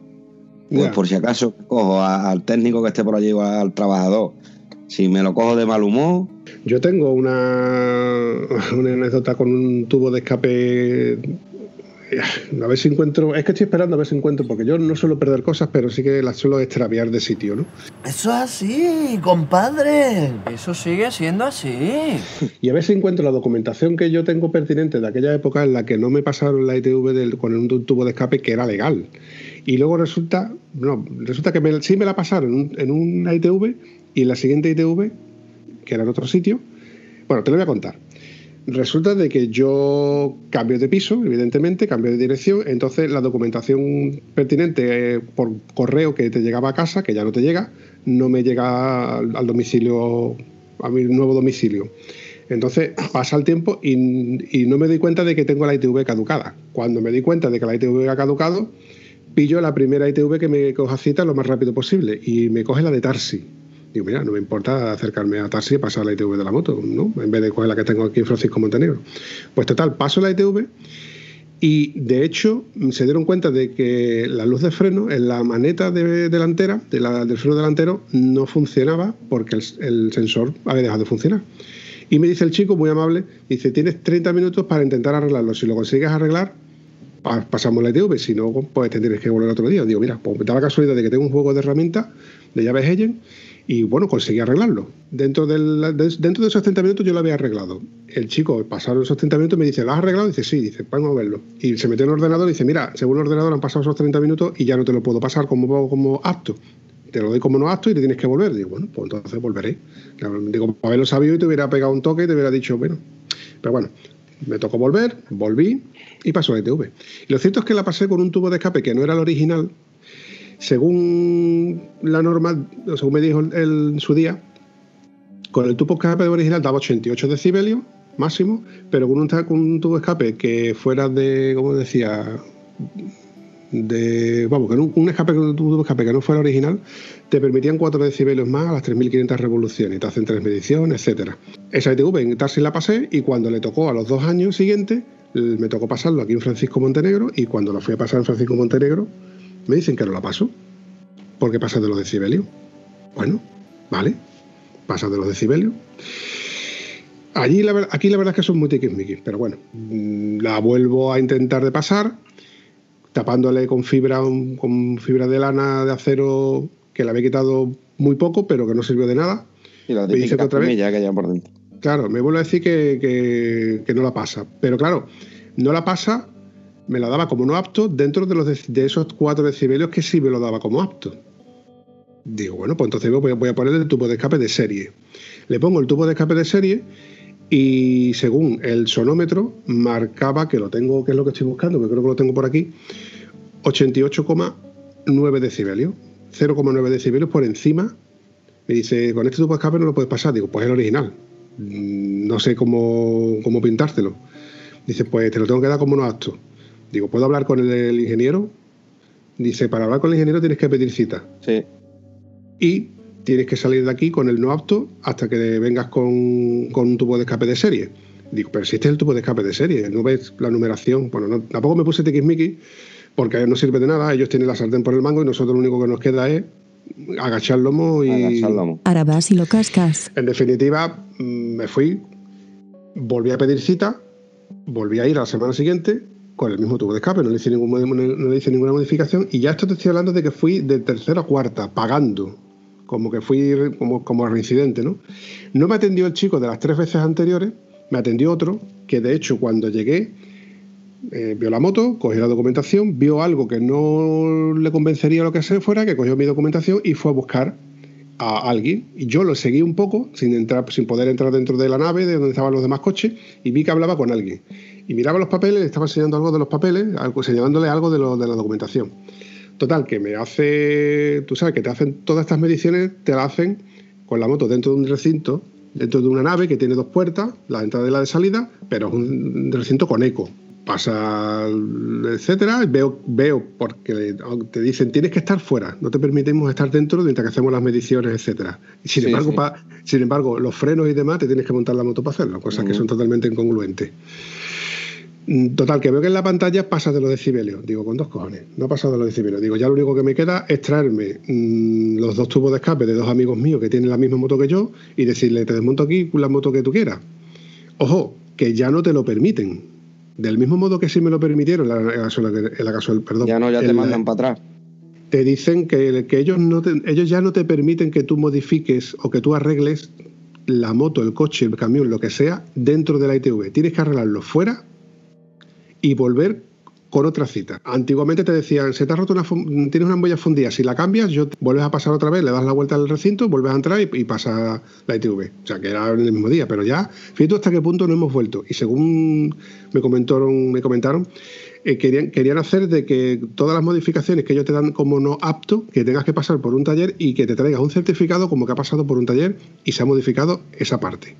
pues por si acaso cojo al técnico que esté por allí o al trabajador. Si me lo cojo de mal humor. Yo tengo una, una anécdota con un tubo de escape a ver si encuentro. Es que estoy esperando a ver si encuentro, porque yo no suelo perder cosas, pero sí que las suelo extraviar de sitio, ¿no? Eso es así, compadre. Eso sigue siendo así. <laughs> Y a ver si encuentro la documentación que yo tengo pertinente de aquella época en la que no me pasaron la ITV del, con un tubo de escape que era legal. Y luego resulta, no, resulta que sí me la pasaron en, un, en una ITV y la siguiente ITV, que era en otro sitio. Bueno, te lo voy a contar. Resulta de que yo cambio de piso, evidentemente, cambio de dirección, entonces la documentación pertinente eh, por correo que te llegaba a casa, que ya no te llega, no me llega al, domicilio, a mi nuevo domicilio. Entonces pasa el tiempo y, no me doy cuenta de que tengo la ITV caducada. Cuando me di cuenta de que la ITV ha caducado, pillo la primera ITV que me coja cita lo más rápido posible y me coge la de Tarsi. Digo, mira, no me importa acercarme a taxi y pasar la ITV de la moto, ¿no? En vez de coger la que tengo aquí en Francisco Montenegro. Pues total, paso la ITV Y de hecho se dieron cuenta de que la luz de freno en la maneta delantera, de la, del freno delantero, no funcionaba porque el, el, sensor había dejado de funcionar. Y me dice el chico, muy amable, dice, tienes 30 minutos para intentar arreglarlo. Si lo consigues arreglar, pasamos la ITV, si no, pues tendrías que volver otro día. Digo, mira, pues da la casualidad de que tengo un juego de herramientas de llaves Ellen y bueno, conseguí arreglarlo. Dentro, del, de, dentro de esos 30 minutos yo lo había arreglado. El chico, pasaron esos 30 minutos, me dice, ¿lo has arreglado? dice, sí, dice, vamos a verlo. Y se metió en el ordenador y dice, mira, según el ordenador han pasado esos 30 minutos y ya no te lo puedo pasar como, como apto. Te lo doy como no apto y te tienes que volver. Digo, bueno, pues entonces volveré. Digo, para haberlo sabido y te hubiera pegado un toque y te hubiera dicho, bueno. Pero bueno, me tocó volver, volví y pasó la ITV. Y lo cierto es que la pasé con un tubo de escape que no era el original, según la norma, según me dijo en su día, con el tubo escape original daba 88 decibelios máximo, pero con un, tubo escape que fuera de, como decía, de, vamos, que un, un escape, un tubo escape que no fuera original, te permitían 4 decibelios más a las 3.500 revoluciones, te hacen tres mediciones, etcétera. Esa ITV en Taxi la pasé y cuando le tocó a los dos años siguientes, me tocó pasarlo aquí en Francisco Montenegro y cuando lo fui a pasar en Francisco Montenegro, me dicen que no la paso, porque pasa de los decibelios. Bueno, vale, pasa de los decibelios. Allí la, aquí la verdad es que son muy tiquismiquis, pero bueno, mm, la vuelvo a intentar de pasar, tapándole con fibra, con fibra de lana de acero que le había quitado muy poco, pero que no sirvió de nada. Y la me dice que otra vez. Que por dentro. Claro, me vuelve a decir que, que, que, no la pasa. Pero claro, no la pasa me la daba como no apto dentro de, los de, esos cuatro decibelios que sí me lo daba como apto. Digo, bueno, pues entonces voy a, voy a poner el tubo de escape de serie. Le pongo el tubo de escape de serie y según el sonómetro marcaba, que lo tengo, que es lo que estoy buscando, que creo que lo tengo por aquí, 88,9 decibelios. 0,9 decibelios por encima. Me dice, con este tubo de escape no lo puedes pasar. Digo, pues el original. Mm, no sé cómo, cómo pintártelo. Dice, pues te lo tengo que dar como no apto. Digo, ¿puedo hablar con el, ingeniero? Dice, para hablar con el ingeniero tienes que pedir cita. Sí. Y tienes que salir de aquí con el no apto hasta que vengas con, un tubo de escape de serie. Digo, pero si este es el tubo de escape de serie, no ves la numeración. Bueno, tampoco me puse tiquismiqui porque no sirve de nada. Ellos tienen la sartén por el mango y nosotros lo único que nos queda es agachar el lomo y. Agachar el lomo. Ahora vas y lo cascas. En definitiva, mm, me fui, volví a pedir cita, volví a ir a la semana siguiente con el mismo tubo de escape, no le hice, no le hice ninguna modificación y ya esto te estoy hablando de que fui de tercera a cuarta, pagando, como que fui como, como reincidente, ¿no? No me atendió el chico de las tres veces anteriores, me atendió otro, que de hecho cuando llegué eh, vio la moto, cogió la documentación, vio algo que no le convencería lo que sea fuera, que cogió mi documentación y fue a buscar a alguien. Y yo lo seguí un poco, sin, entrar, sin poder entrar dentro de la nave, de donde estaban los demás coches, y vi que hablaba con alguien y miraba los papeles, le estaba enseñando algo de los papeles, algo, señalándole algo de, lo, de la documentación. Total, que me hace, tú sabes, que te hacen todas estas mediciones, te las hacen con la moto dentro de un recinto, dentro de una nave que tiene dos puertas, la de entrada y la de salida, pero es un recinto con eco. Pasa, etcétera, veo, veo porque te dicen tienes que estar fuera, no te permitimos estar dentro mientras que hacemos las mediciones, etcétera. Sin, embargo, sin embargo, los frenos y demás te tienes que montar la moto para hacerlo, cosas que son totalmente incongruentes. Mm, total, que veo que en la pantalla pasa de los decibelios. Digo, con dos cojones, no ha pasado de los decibelios. Digo, ya lo único que me queda es traerme mm, los dos tubos de escape de dos amigos míos que tienen la misma moto que yo y decirle, te desmonto aquí la moto que tú quieras. Ojo, que ya no te lo permiten. Del mismo modo que sí me lo permitieron en la, casual, perdón. Ya no, ya te mandan para atrás. Te dicen que, que ellos, no ellos ya no te permiten que tú modifiques o que tú arregles la moto, el coche, el camión, lo que sea, dentro de la ITV. Tienes que arreglarlo fuera y volver con otra cita. Antiguamente te decían, se te ha roto una tienes una ampolla fundida, si la cambias, yo vuelves a pasar otra vez, le das la vuelta al recinto, vuelves a entrar y, pasa la ITV. O sea, que era en el mismo día, pero ya, fíjate hasta qué punto no hemos vuelto. Y según me comentaron, me comentaron eh, querían, querían hacer de que todas las modificaciones que ellos te dan como no apto, que tengas que pasar por un taller y que te traigas un certificado como que ha pasado por un taller y se ha modificado esa parte.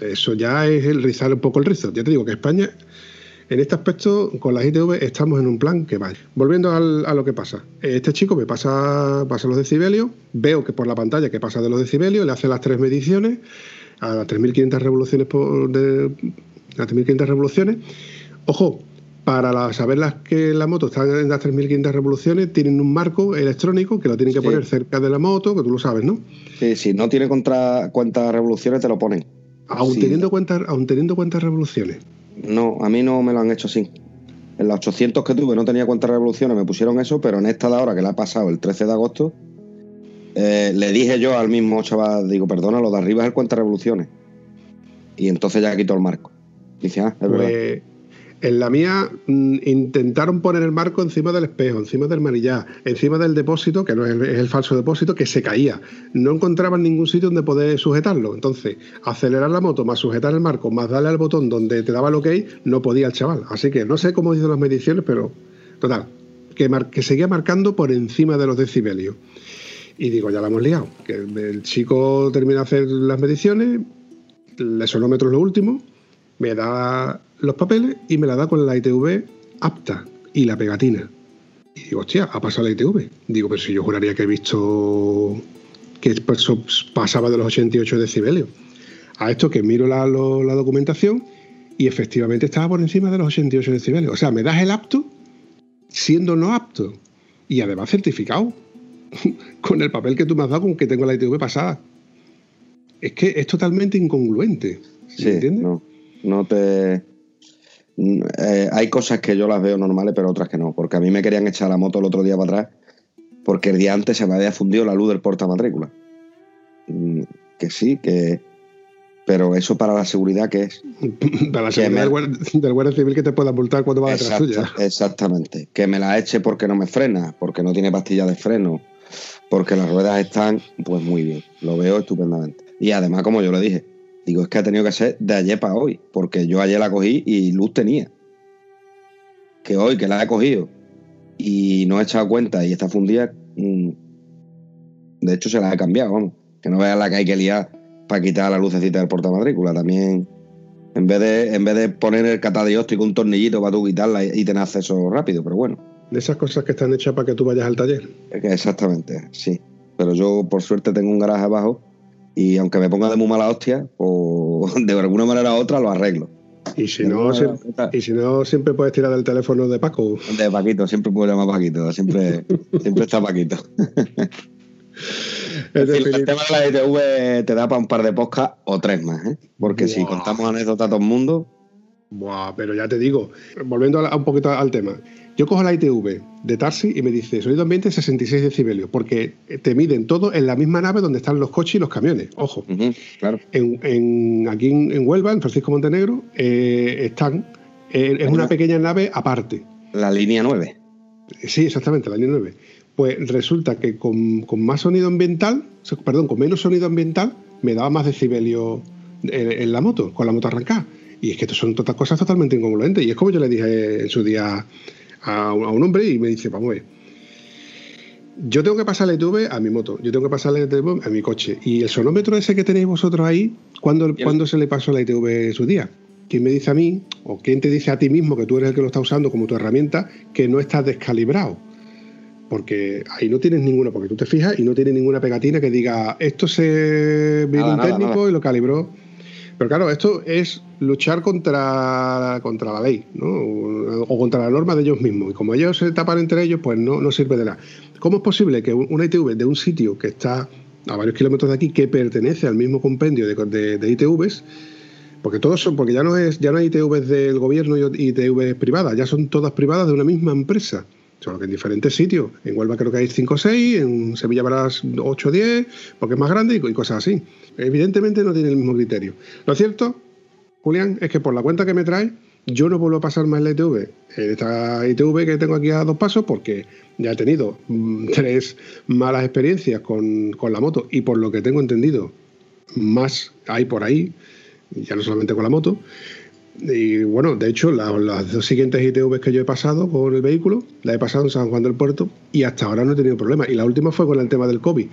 Eso ya es el rizar un poco el rizo. Ya te digo que España en este aspecto, con las ITV estamos en un plan que va. Volviendo a lo que pasa. Este chico me pasa, pasa los decibelios, veo que por la pantalla que pasa de los decibelios, le hace las tres mediciones a las 3.500 revoluciones por de, las 3.500 revoluciones. Ojo, para saber las que la moto está en las 3500 revoluciones, tienen un marco electrónico que lo tienen que poner cerca de la moto, que tú lo sabes, ¿no? Sí, si no tiene contra cuántas revoluciones, te lo ponen. Aún, teniendo aún teniendo cuántas revoluciones. No, a mí no me lo han hecho así. En las 800 que tuve no tenía cuántas revoluciones, me pusieron eso, pero en esta de ahora que la ha pasado el 13 de agosto, eh, le dije yo al mismo chaval, digo, perdona, lo de arriba es el cuántas revoluciones. Y entonces ya quitó el marco. Dice, ah, es verdad. En la mía mm, intentaron poner el marco encima del espejo, encima del manillar, encima del depósito, que no es el, falso depósito, que se caía. No encontraban ningún sitio donde poder sujetarlo. Entonces, acelerar la moto, más sujetar el marco, más darle al botón donde te daba el ok, no podía el chaval. Así que no sé cómo hizo las mediciones, pero total, que, seguía marcando por encima de los decibelios. Y digo, ya la hemos liado. Que el chico termina de hacer las mediciones, el sonómetro es lo último, me da los papeles y me la da con la ITV apta y la pegatina. Y digo, hostia, ha pasado la ITV. Digo, pero si yo juraría que he visto que pasaba de los 88 decibelios. A esto que miro la, lo- la documentación y efectivamente estaba por encima de los 88 decibelios. O sea, me das el apto siendo no apto y además certificado <laughs> con el papel que tú me has dado con que tengo la ITV pasada. Es que es totalmente incongruente. Sí, ¿Me entiendes? no, no te... Mm, eh, hay cosas que yo las veo normales, pero otras que no. Porque a mí me querían echar la moto el otro día para atrás porque el día antes se me había fundido la luz del portamatrícula. Mm, Que sí, que... Pero eso para la seguridad, ¿qué es? <laughs> Para la seguridad me- del, guardia, civil que te pueda multar cuando va detrás Exacto- tuya. exactamente. Que me la eche porque no me frena, porque no tiene pastilla de freno, porque las ruedas están, pues muy bien. Lo veo estupendamente. Y además, como yo le dije, digo, es que ha tenido que ser de ayer para hoy, porque yo ayer la cogí y luz tenía. Que hoy que la he cogido y no he echado cuenta y está fundida, mm, de hecho se la he cambiado, vamos. Que no veas la que hay que liar para quitar la lucecita del portamatrícula. También en vez de, en vez de poner el catadióptrico un tornillito para tú quitarla y, y tener acceso rápido, pero bueno, De esas cosas que están hechas para que tú vayas al taller. exactamente, sí. Pero yo por suerte tengo un garaje abajo y aunque me ponga de muy mala hostia, pues <laughs> de alguna manera u otra lo arreglo. Y si, no, alguna sie- manera u otra- y si no, siempre puedes tirar del teléfono de Paco. De Paquito, siempre puedo llamar a Paquito, siempre, <laughs> siempre está Paquito. <laughs> Es decir, el tema de la ITV te da para un par de podcasts o tres más, ¿eh? Porque si contamos anécdotas a todo el mundo, Buah, pero ya te digo, volviendo a un poquito al tema, yo cojo la ITV de Tarsi y me dice sonido ambiente 66 decibelios, porque te miden todo en la misma nave donde están los coches y los camiones. Ojo, claro. en, en- aquí en, en Huelva, en Francisco Montenegro, eh, están, eh, es una pequeña nave aparte. La línea 9. Sí, exactamente, la línea 9. Pues resulta que con, con más sonido ambiental, perdón, con menos sonido ambiental, me daba más decibelio en, en la moto, con la moto arrancada. Y es que esto son todas cosas totalmente incongruentes. Y es como yo le dije en su día a, un- a un hombre y me dice, vamos a ver, yo tengo que pasar la ITV a mi moto, yo tengo que pasar la ITV a mi coche. Y el sonómetro ese que tenéis vosotros ahí, ¿cuándo. ¿cuándo se le pasó la ITV su día? ¿Quién me dice a mí, o quién te dice a ti mismo, que tú eres el que lo está usando como tu herramienta, que no estás descalibrado? Porque ahí no tienes ninguna, porque tú te fijas y no tienes ninguna pegatina que diga esto se vino un técnico nada. y lo calibró. Pero claro, esto es luchar contra, contra la ley, ¿no? O contra la norma de ellos mismos. Y como ellos se tapan entre ellos, pues no, no sirve de nada. ¿Cómo es posible que un- una ITV de un sitio que está a varios kilómetros de aquí, que pertenece al mismo compendio de, de- de ITVs, porque todos son, porque ya no es, ya no hay ITVs del gobierno y ITVs privadas, ya son todas privadas de una misma empresa. Solo que en diferentes sitios. En Huelva creo que hay 5 o 6, en Sevilla habrá 8 o 10, porque es más grande y, cosas así. Evidentemente no tiene el mismo criterio. Lo cierto, Julián, es que por la cuenta que me trae, yo no vuelvo a pasar más la ITV. Esta ITV que tengo aquí a dos pasos, porque ya he tenido mm, <laughs> tres malas experiencias con, con la moto y por lo que tengo entendido, más hay por ahí, ya no solamente con la moto. Y bueno, de hecho, la- las dos siguientes ITVs que yo he pasado con el vehículo, la he pasado en San Juan del Puerto y hasta ahora no he tenido problemas. Y la última fue con el tema del COVID,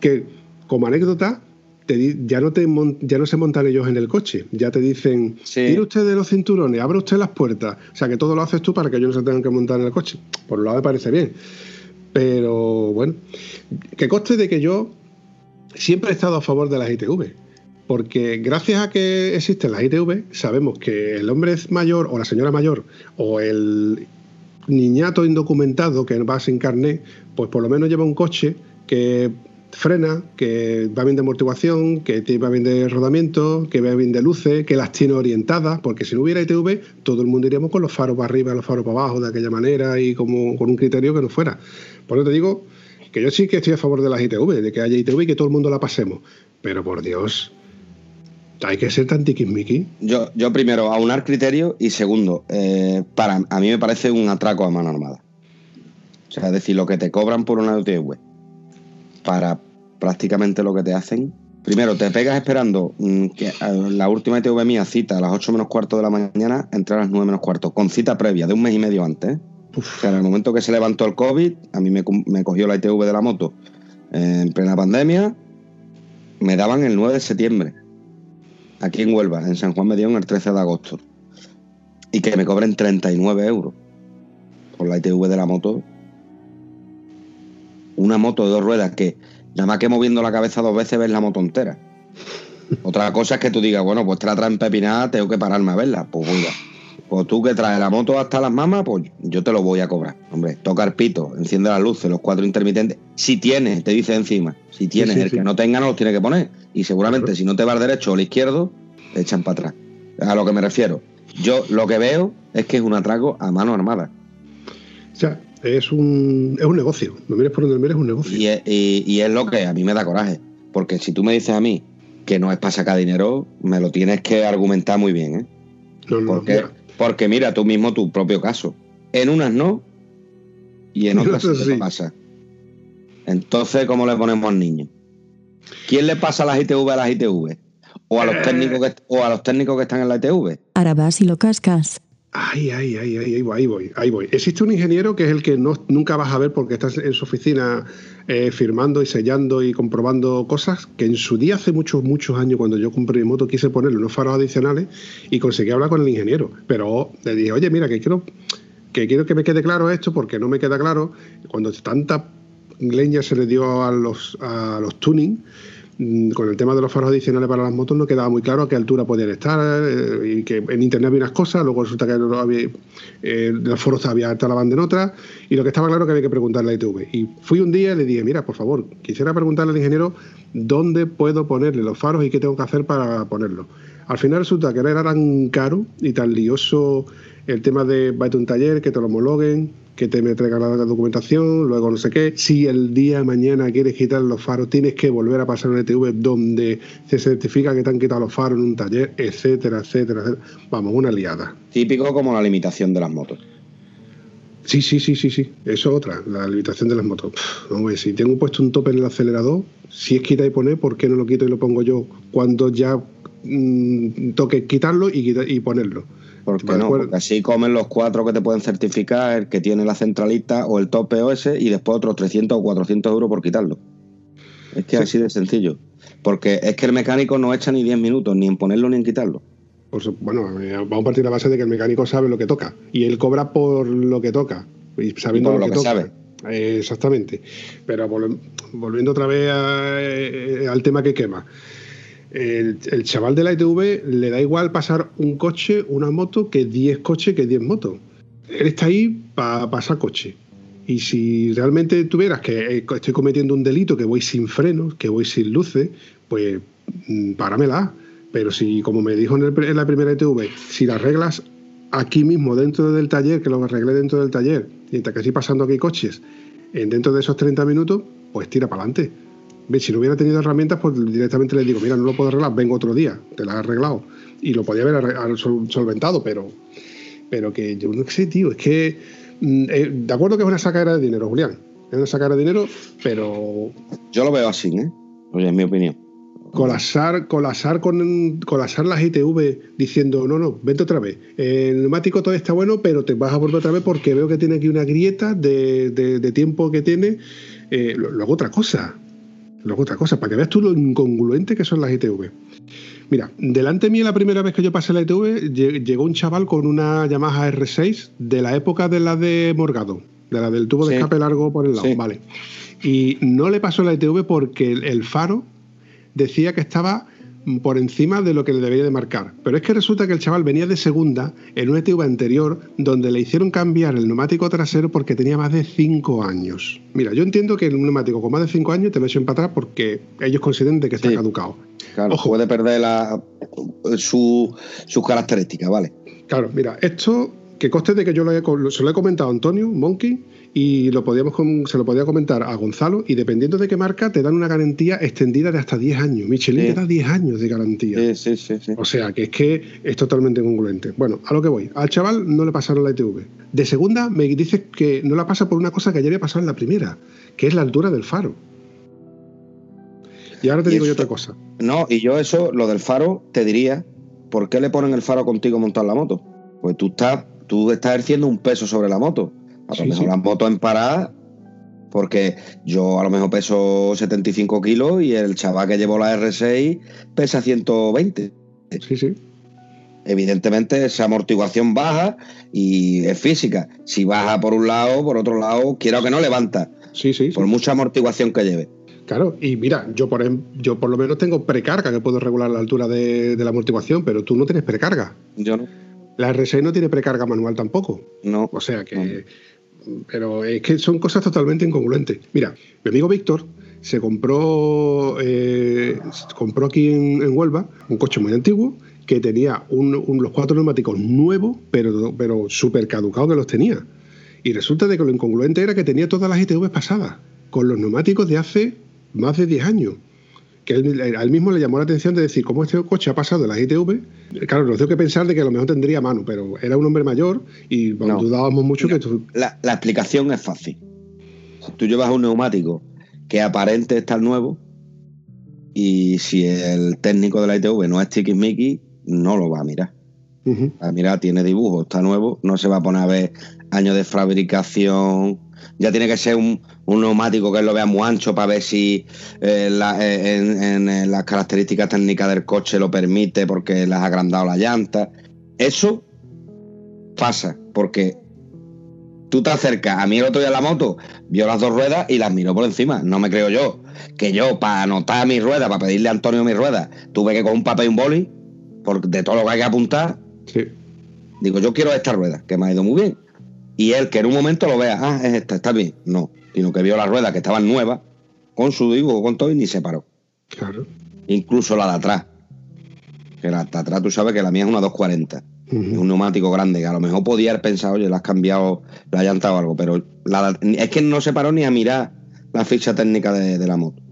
que como anécdota, te di- ya, no te ya no se montan ellos en el coche, ya te dicen, Sí. tire usted de los cinturones, abre usted las puertas. O sea, que todo lo haces tú para que ellos no se tengan que montar en el coche. Por un lado me parece bien. Pero bueno, que conste de que yo siempre he estado a favor de las ITV. Porque gracias a que existen las ITV, sabemos que el hombre mayor o la señora mayor o el niñato indocumentado que va sin carnet, pues por lo menos lleva un coche que frena, que va bien de amortiguación, que va bien de rodamiento, que va bien de luces, que las tiene orientadas, porque si no hubiera ITV, todo el mundo iríamos con los faros para arriba, los faros para abajo, de aquella manera y como con un criterio que no fuera. Por eso te digo que yo sí que estoy a favor de las ITV, de que haya ITV y que todo el mundo la pasemos. Pero por Dios, hay que ser tan tiquismiqui. Yo, yo primero, aunar criterio y segundo, eh, para, a mí me parece un atraco a mano armada. O sea, es decir, lo que te cobran por una ITV para prácticamente lo que te hacen. Primero, te pegas esperando mm, que la última ITV mía cita a las 8 menos cuarto de la mañana, entrar a las 9 menos cuarto, con cita previa de un mes y medio antes. O sea, en el momento que se levantó el COVID, a mí me, me cogió la ITV de la moto en plena pandemia, me daban el 9 de septiembre aquí en Huelva, en San Juan me dieron el 13 de agosto. Y que me cobren 39 euros por la ITV de la moto. Una moto de dos ruedas que nada más que moviendo la cabeza dos veces ves la moto entera. <laughs> Otra cosa es que tú digas, bueno, pues te la traen pepinada, tengo que pararme a verla. Pues oiga, pues tú que traes la moto hasta las mamas, pues yo te lo voy a cobrar. Hombre, toca el pito, enciende las luces, los cuatro intermitentes. Si tienes, te dice encima, si tienes, el que no tenga no los tiene que poner. Y seguramente si no te va al derecho o al izquierdo, te echan para atrás. A lo que me refiero. Yo lo que veo es que es un atraco a mano armada. O sea, es un, es un negocio. No mires por donde mires, es un negocio. Y es, y es lo que a mí me da coraje. Porque si tú me dices a mí que no es para sacar dinero, me lo tienes que argumentar muy bien, ¿eh? No, no, porque, porque mira tú mismo tu propio caso. En unas no y en <laughs> otras sí pasa. Entonces, ¿cómo le ponemos al niño? ¿Quién le pasa las ITV a las ITV? ¿O a los, técnicos que, o a los técnicos que están en la ITV? Ahora vas y lo cascas. Ay, ay, ay, ay, ahí voy, ahí voy, Existe un ingeniero que es el que no, nunca vas a ver porque estás en su oficina eh, firmando y sellando y comprobando cosas que en su día, hace muchos, muchos años, cuando yo compré mi moto, quise ponerle unos faros adicionales y conseguí hablar con el ingeniero. Pero le dije, oye, mira, que quiero que quiero que me quede claro esto porque no me queda claro cuando tanta leña se le dio a los, a los tuning con el tema de los faros adicionales para las motos no quedaba muy claro a qué altura podían estar eh, y que en internet había unas cosas, luego resulta que no había, eh, los foros había la banda en otra y lo que estaba claro que había que preguntarle a ITV. Y fui un día y le dije, mira, por favor, quisiera preguntarle al ingeniero dónde puedo ponerle los faros y qué tengo que hacer para ponerlos. Al final resulta que era tan caro y tan lioso el tema de vete a un taller, que te lo homologuen, que te me traigan la documentación, luego no sé qué. Si el día de mañana quieres quitar los faros, tienes que volver a pasar un ETV donde se certifica que te han quitado los faros en un taller, etcétera, etcétera, etcétera. Vamos, una liada. Típico como la limitación de las motos. Sí, sí, sí, sí, sí. Eso es otra, la limitación de las motos. Vamos si tengo puesto un tope en el acelerador, si es quita y poner, ¿por qué no lo quito y lo pongo yo cuando ya mm, toque quitarlo y, y ponerlo? Porque no, porque así comen los cuatro que te pueden certificar, el que tiene la centralita o el tope OS y después otros 300 o 400 euros por quitarlo. Es que así de sencillo. Porque es que el mecánico no echa ni 10 minutos ni en ponerlo ni en quitarlo. Pues, bueno, eh, vamos a partir de la base de que el mecánico sabe lo que toca y él cobra por lo que toca y sabiendo lo, que, sabe. exactamente. Pero volviendo otra vez eh, al tema que quema el, chaval de la ITV le da igual pasar un coche, una moto, que 10 coches, que 10 motos. Él está ahí para pasar coche. Y si realmente tuvieras que eh, estoy cometiendo un delito, que voy sin frenos, que voy sin luces, pues mm, páramela. Pero si, como me dijo en, la primera ITV, si la arreglas aquí mismo, dentro del taller, que lo arreglé dentro del taller, mientras que estoy pasando aquí coches, en dentro de esos 30 minutos, pues tira para adelante si no hubiera tenido herramientas, pues directamente le digo, mira, no lo puedo arreglar, vengo otro día, te lo has arreglado. Y lo podía haber solventado, pero, pero que yo no sé, tío, es que, mm, eh, de acuerdo que es una sacadera de dinero, Julián, es una sacadera de dinero, pero... Yo lo veo así, ¿eh? Oye, es mi opinión. Colasar, colasar con colasar las ITV diciendo, no, no, vente otra vez. El neumático todo está bueno, pero te vas a volver otra vez porque veo que tiene aquí una grieta de, tiempo que tiene. Eh, luego otra cosa, Luego otra cosa, para que veas tú lo incongruente que son las ITV. Mira, delante de mí la primera vez que yo pasé la ITV llegó un chaval con una Yamaha R6 de la época de la de Morgado, de la del tubo de escape largo por el lado, vale. Y no le pasó la ITV porque el, faro decía que estaba por encima de lo que le debería de marcar. Pero es que resulta que el chaval venía de segunda en una ETV anterior donde le hicieron cambiar el neumático trasero porque tenía más de 5 años. Mira, yo entiendo que el neumático con más de 5 años te lo echen para atrás porque ellos consideran que está caducado. Claro, Ojo. puede perder la, su, sus características, ¿vale? Claro, mira, esto que coste de que yo lo he, se lo he comentado a Antonio, Monkey, y lo podíamos se lo podía comentar a Gonzalo, y dependiendo de qué marca, te dan una garantía extendida de hasta 10 años. Michelin te da 10 años de garantía. Sí, sí, sí, O sea, que es que es totalmente congruente. Bueno, a lo que voy. Al chaval no le pasaron la ITV. De segunda, me dices que no la pasa por una cosa que ayer había pasado en la primera, que es la altura del faro. Y ahora te digo yo otra cosa. No, y yo eso, lo del faro, te diría, ¿por qué le ponen el faro contigo montar la moto? Pues tú estás tú estás ejerciendo un peso sobre la moto. A lo mejor la moto en parada, porque yo a lo mejor peso 75 kilos y el chaval que llevó la R6 pesa 120. Sí, sí. Evidentemente esa amortiguación baja y es física. Si baja por un lado, por otro lado, quiero que no levanta. Sí, sí. Por mucha amortiguación que lleve. Claro, y mira, yo por, em, yo por lo menos tengo precarga que puedo regular la altura de, de la amortiguación, pero tú no tienes precarga. Yo no. La R6 no tiene precarga manual tampoco. No. O sea que. Pero es que son cosas totalmente incongruentes. Mira, mi amigo Víctor se compró, eh, compró aquí en, Huelva un coche muy antiguo que tenía los cuatro neumáticos nuevos, pero, pero súper caducados que los tenía. Y resulta de que lo incongruente era que tenía todas las ITV pasadas, con los neumáticos de hace más de 10 años que él, él, mismo le llamó la atención de decir cómo este coche ha pasado de la ITV. Claro, nos tengo que pensar de que a lo mejor tendría mano, pero era un hombre mayor y dudábamos mucho que... La, la, explicación es fácil. Tú llevas un neumático que aparente estar nuevo y si el técnico de la ITV no es Mickey, no lo va a mirar. A mirar, tiene dibujo, está nuevo, no se va a poner a ver años de fabricación, ya tiene que ser un, neumático que lo vea muy ancho para ver si eh, eh, en, las características técnicas del coche lo permite porque le has agrandado la llanta. Eso pasa porque tú te acercas, a mí el otro día la moto vio las dos ruedas y las miró por encima. No me creo yo que yo, para anotar mis ruedas, para pedirle a Antonio mis ruedas, tuve que con un papel y un boli, de todo lo que hay que apuntar. Digo, yo quiero esta rueda, que me ha ido muy bien y él que en un momento lo vea, ah, es esta, está bien. No, sino que vio las ruedas que estaban nuevas, con su dibujo, con todo, y ni se paró. Claro. Incluso la de atrás. Que la de atrás, tú sabes que la mía es una 240. Es un neumático grande, que a lo mejor podía haber pensado, oye, le has cambiado la llanta o algo, pero es que no se paró ni a mirar la ficha técnica de, la moto.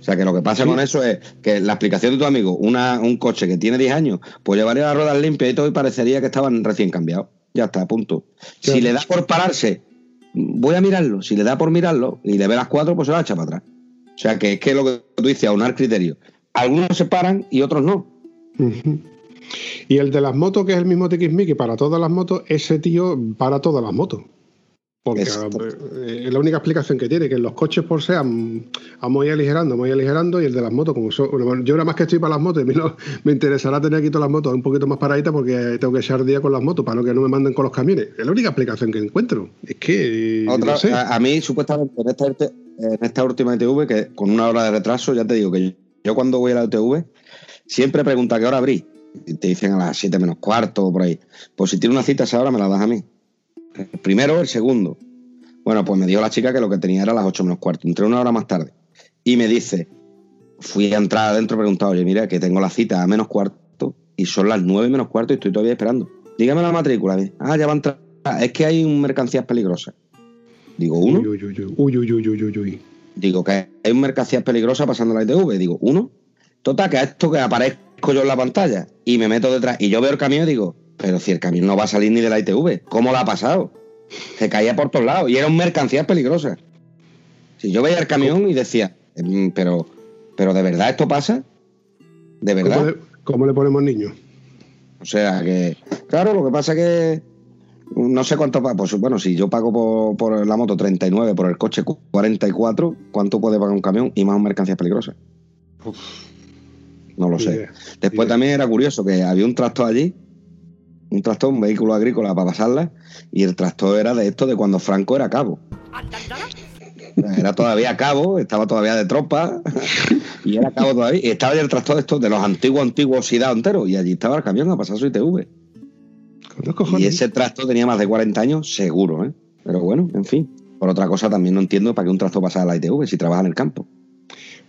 O sea que lo que pasa con eso es que la explicación de tu amigo, una, un coche que tiene 10 años, pues llevaría las ruedas limpias y todo y parecería que estaban recién cambiados. Ya está, punto. Si le da por pararse, voy a mirarlo. Si le da por mirarlo y le ve las cuatro, pues se va a echar para atrás. O sea, que es que lo que tú dices, aunar criterios. Algunos se paran y otros no. Y el de las motos, que es el mismo TXMI para todas las motos, ese tío para todas las motos. Porque eh, es la única explicación que tiene, que los coches por sean vamos a ir aligerando, a ir aligerando, y el de las motos, como yo nada más que estoy para las motos, me interesará tener aquí todas las motos un poquito más paraditas porque tengo que echar día con las motos para que no me manden con los camiones. Es la única explicación que encuentro. Es que. a, mí, supuestamente, en esta, en esta última ITV, que con una hora de retraso, ya te digo que yo, cuando voy a la ITV, siempre pregunta a qué hora abrí. Y te dicen a las 7 menos cuarto o por ahí. Pues si tiene una cita a esa hora, me la das a mí. El primero, el segundo. Bueno, pues me dijo la chica que lo que tenía era las 8 menos cuarto. Entré una hora más tarde. Y me dice, fui a entrar adentro preguntado, oye, mira, que tengo la cita a menos cuarto y son las 9 menos cuarto y estoy todavía esperando. Dígame la matrícula. Ah, ya va a entrar. Es que hay un mercancías peligrosas. Digo, uno. Uy, uy, uy, uy, uy, uy, uy, uy. Digo, que hay un mercancías peligrosas pasando la ITV. Digo, uno. Total, que a esto que aparezco yo en la pantalla y me meto detrás y yo veo el camión y digo, pero si el camión no va a salir ni de la ITV, ¿cómo la ha pasado? Se caía por todos lados y eran mercancías peligrosas. Si yo veía el camión y decía, mm, pero, pero ¿de verdad esto pasa? ¿De verdad? ¿Cómo le, ponemos niños? O sea que, claro, lo que pasa es que no sé cuánto pues bueno, si yo pago por, la moto 39, por el coche 44, ¿cuánto puede pagar un camión y más mercancías peligrosas? no lo sé. Después también era curioso que había un tractor allí un tractor, un vehículo agrícola para pasarla, y el tractor era de esto de cuando Franco era cabo. Era todavía cabo, estaba todavía de tropa, y era cabo todavía. Y estaba el tractor de estos de los antiguos, antiguos oxidados enteros, y allí estaba el camión a pasar su ITV. Y ese tractor tenía más de 40 años, seguro, ¿eh? Pero bueno, en fin. Por otra cosa, también no entiendo para qué un tractor pasa a la ITV si trabaja en el campo.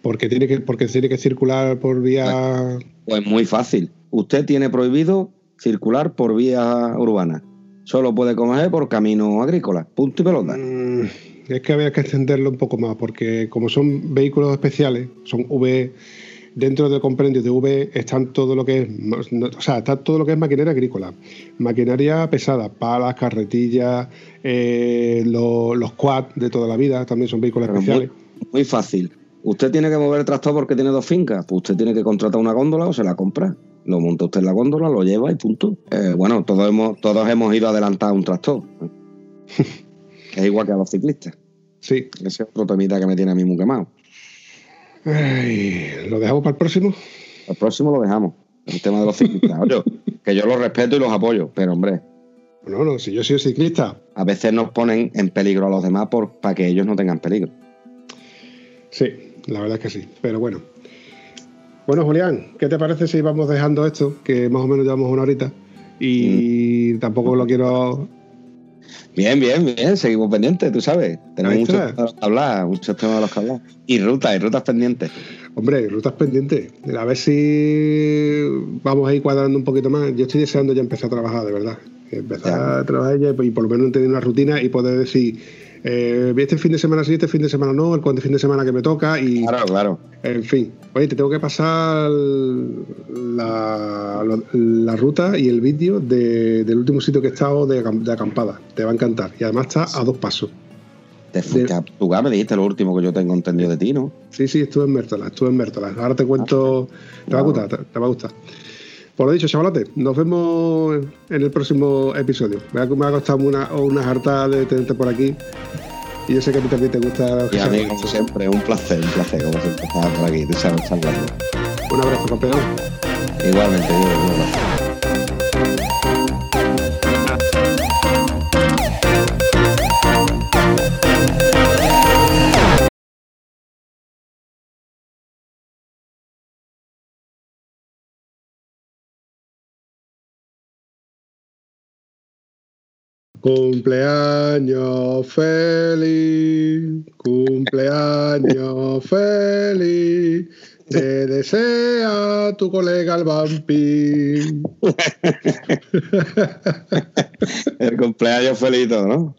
Porque tiene que, porque tiene que circular por vía. Pues muy fácil. Usted tiene prohibido circular por vía urbana. Solo puede comer por camino agrícola. Punto y pelota. Mm, es que había que extenderlo un poco más, porque como son vehículos especiales, son V dentro del compendio de V están todo lo que es, o sea, está todo lo que es maquinaria agrícola, maquinaria pesada, palas, carretillas, eh, los, quad de toda la vida también son vehículos especiales. Muy, fácil. Usted tiene que mover el tractor porque tiene dos fincas, pues usted tiene que contratar una góndola o se la compra. Lo monta usted en la góndola, lo lleva y punto. Eh, bueno, todos hemos, todos hemos ido a adelantar un tractor. <laughs> es igual que a los ciclistas. Sí. Ese es otro temita que me tiene a mí muy quemado. ¿Lo dejamos para el próximo? El próximo lo dejamos. El tema de los ciclistas. <laughs> que yo los respeto y los apoyo, pero hombre. No, no, si yo soy ciclista. A veces nos ponen en peligro a los demás por, para que ellos no tengan peligro. Sí, la verdad es que sí. Pero bueno. Bueno, Julián, ¿qué te parece si vamos dejando esto? Que más o menos llevamos una horita. Y mm. tampoco lo quiero Bien, bien, bien, seguimos pendientes, tú sabes. Tenemos muchos temas que hablar, muchos temas de los que hablar. Y rutas, y rutas pendientes. Hombre, rutas pendientes. A ver si vamos a ir cuadrando un poquito más. Yo estoy deseando ya empezar a trabajar, de verdad. Empezar a trabajar ya y por lo menos tener una rutina y poder decir, eh, este fin de semana sí, este fin de semana no, el cuánto fin de semana que me toca y... Claro, claro. En fin. Oye, te tengo que pasar la, la ruta y el vídeo del último sitio que he estado de, acampada. Te va a encantar. Y además está a dos pasos. Te fuiste a me dijiste lo último que yo tengo entendido de ti, ¿no? Sí, sí, estuve en Mértola, estuve en Mértola. Ahora te cuento... Ah, te va a gustar, te va a gustar. Por lo dicho, chavalote, nos vemos en el próximo episodio. Me ha, me ha costado una, una harta de tenerte por aquí. Y yo sé que a ti también te gusta. Y a mí, como siempre, un placer, un placer, como siempre, estar por aquí, te sabes, Un abrazo, campeón. Igualmente, yo, un abrazo. Cumpleaños feliz, cumpleaños feliz, te desea tu colega el vampi. el cumpleaños feliz, ¿no?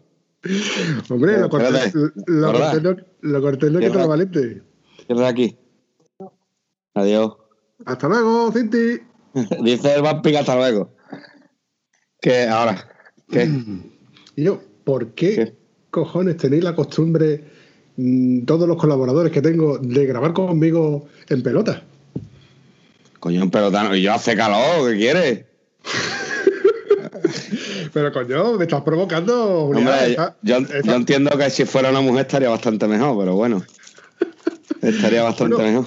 Hombre, lo corté, lo, corté, no, lo corté no quita lo valiente. Cierra aquí. Adiós. Hasta luego, Cinti. <laughs> Dice el vampi hasta luego. Que ahora, ¿qué? <clears throat> Y yo, ¿por qué, cojones tenéis la costumbre, mm, todos los colaboradores que tengo, de grabar conmigo en pelota? Coño, en pelota, y yo hace calor, ¿qué quieres? <laughs> Pero coño, me estás provocando. Hombre, yo, entiendo que si fuera una mujer estaría bastante mejor, pero bueno. Estaría bastante mejor.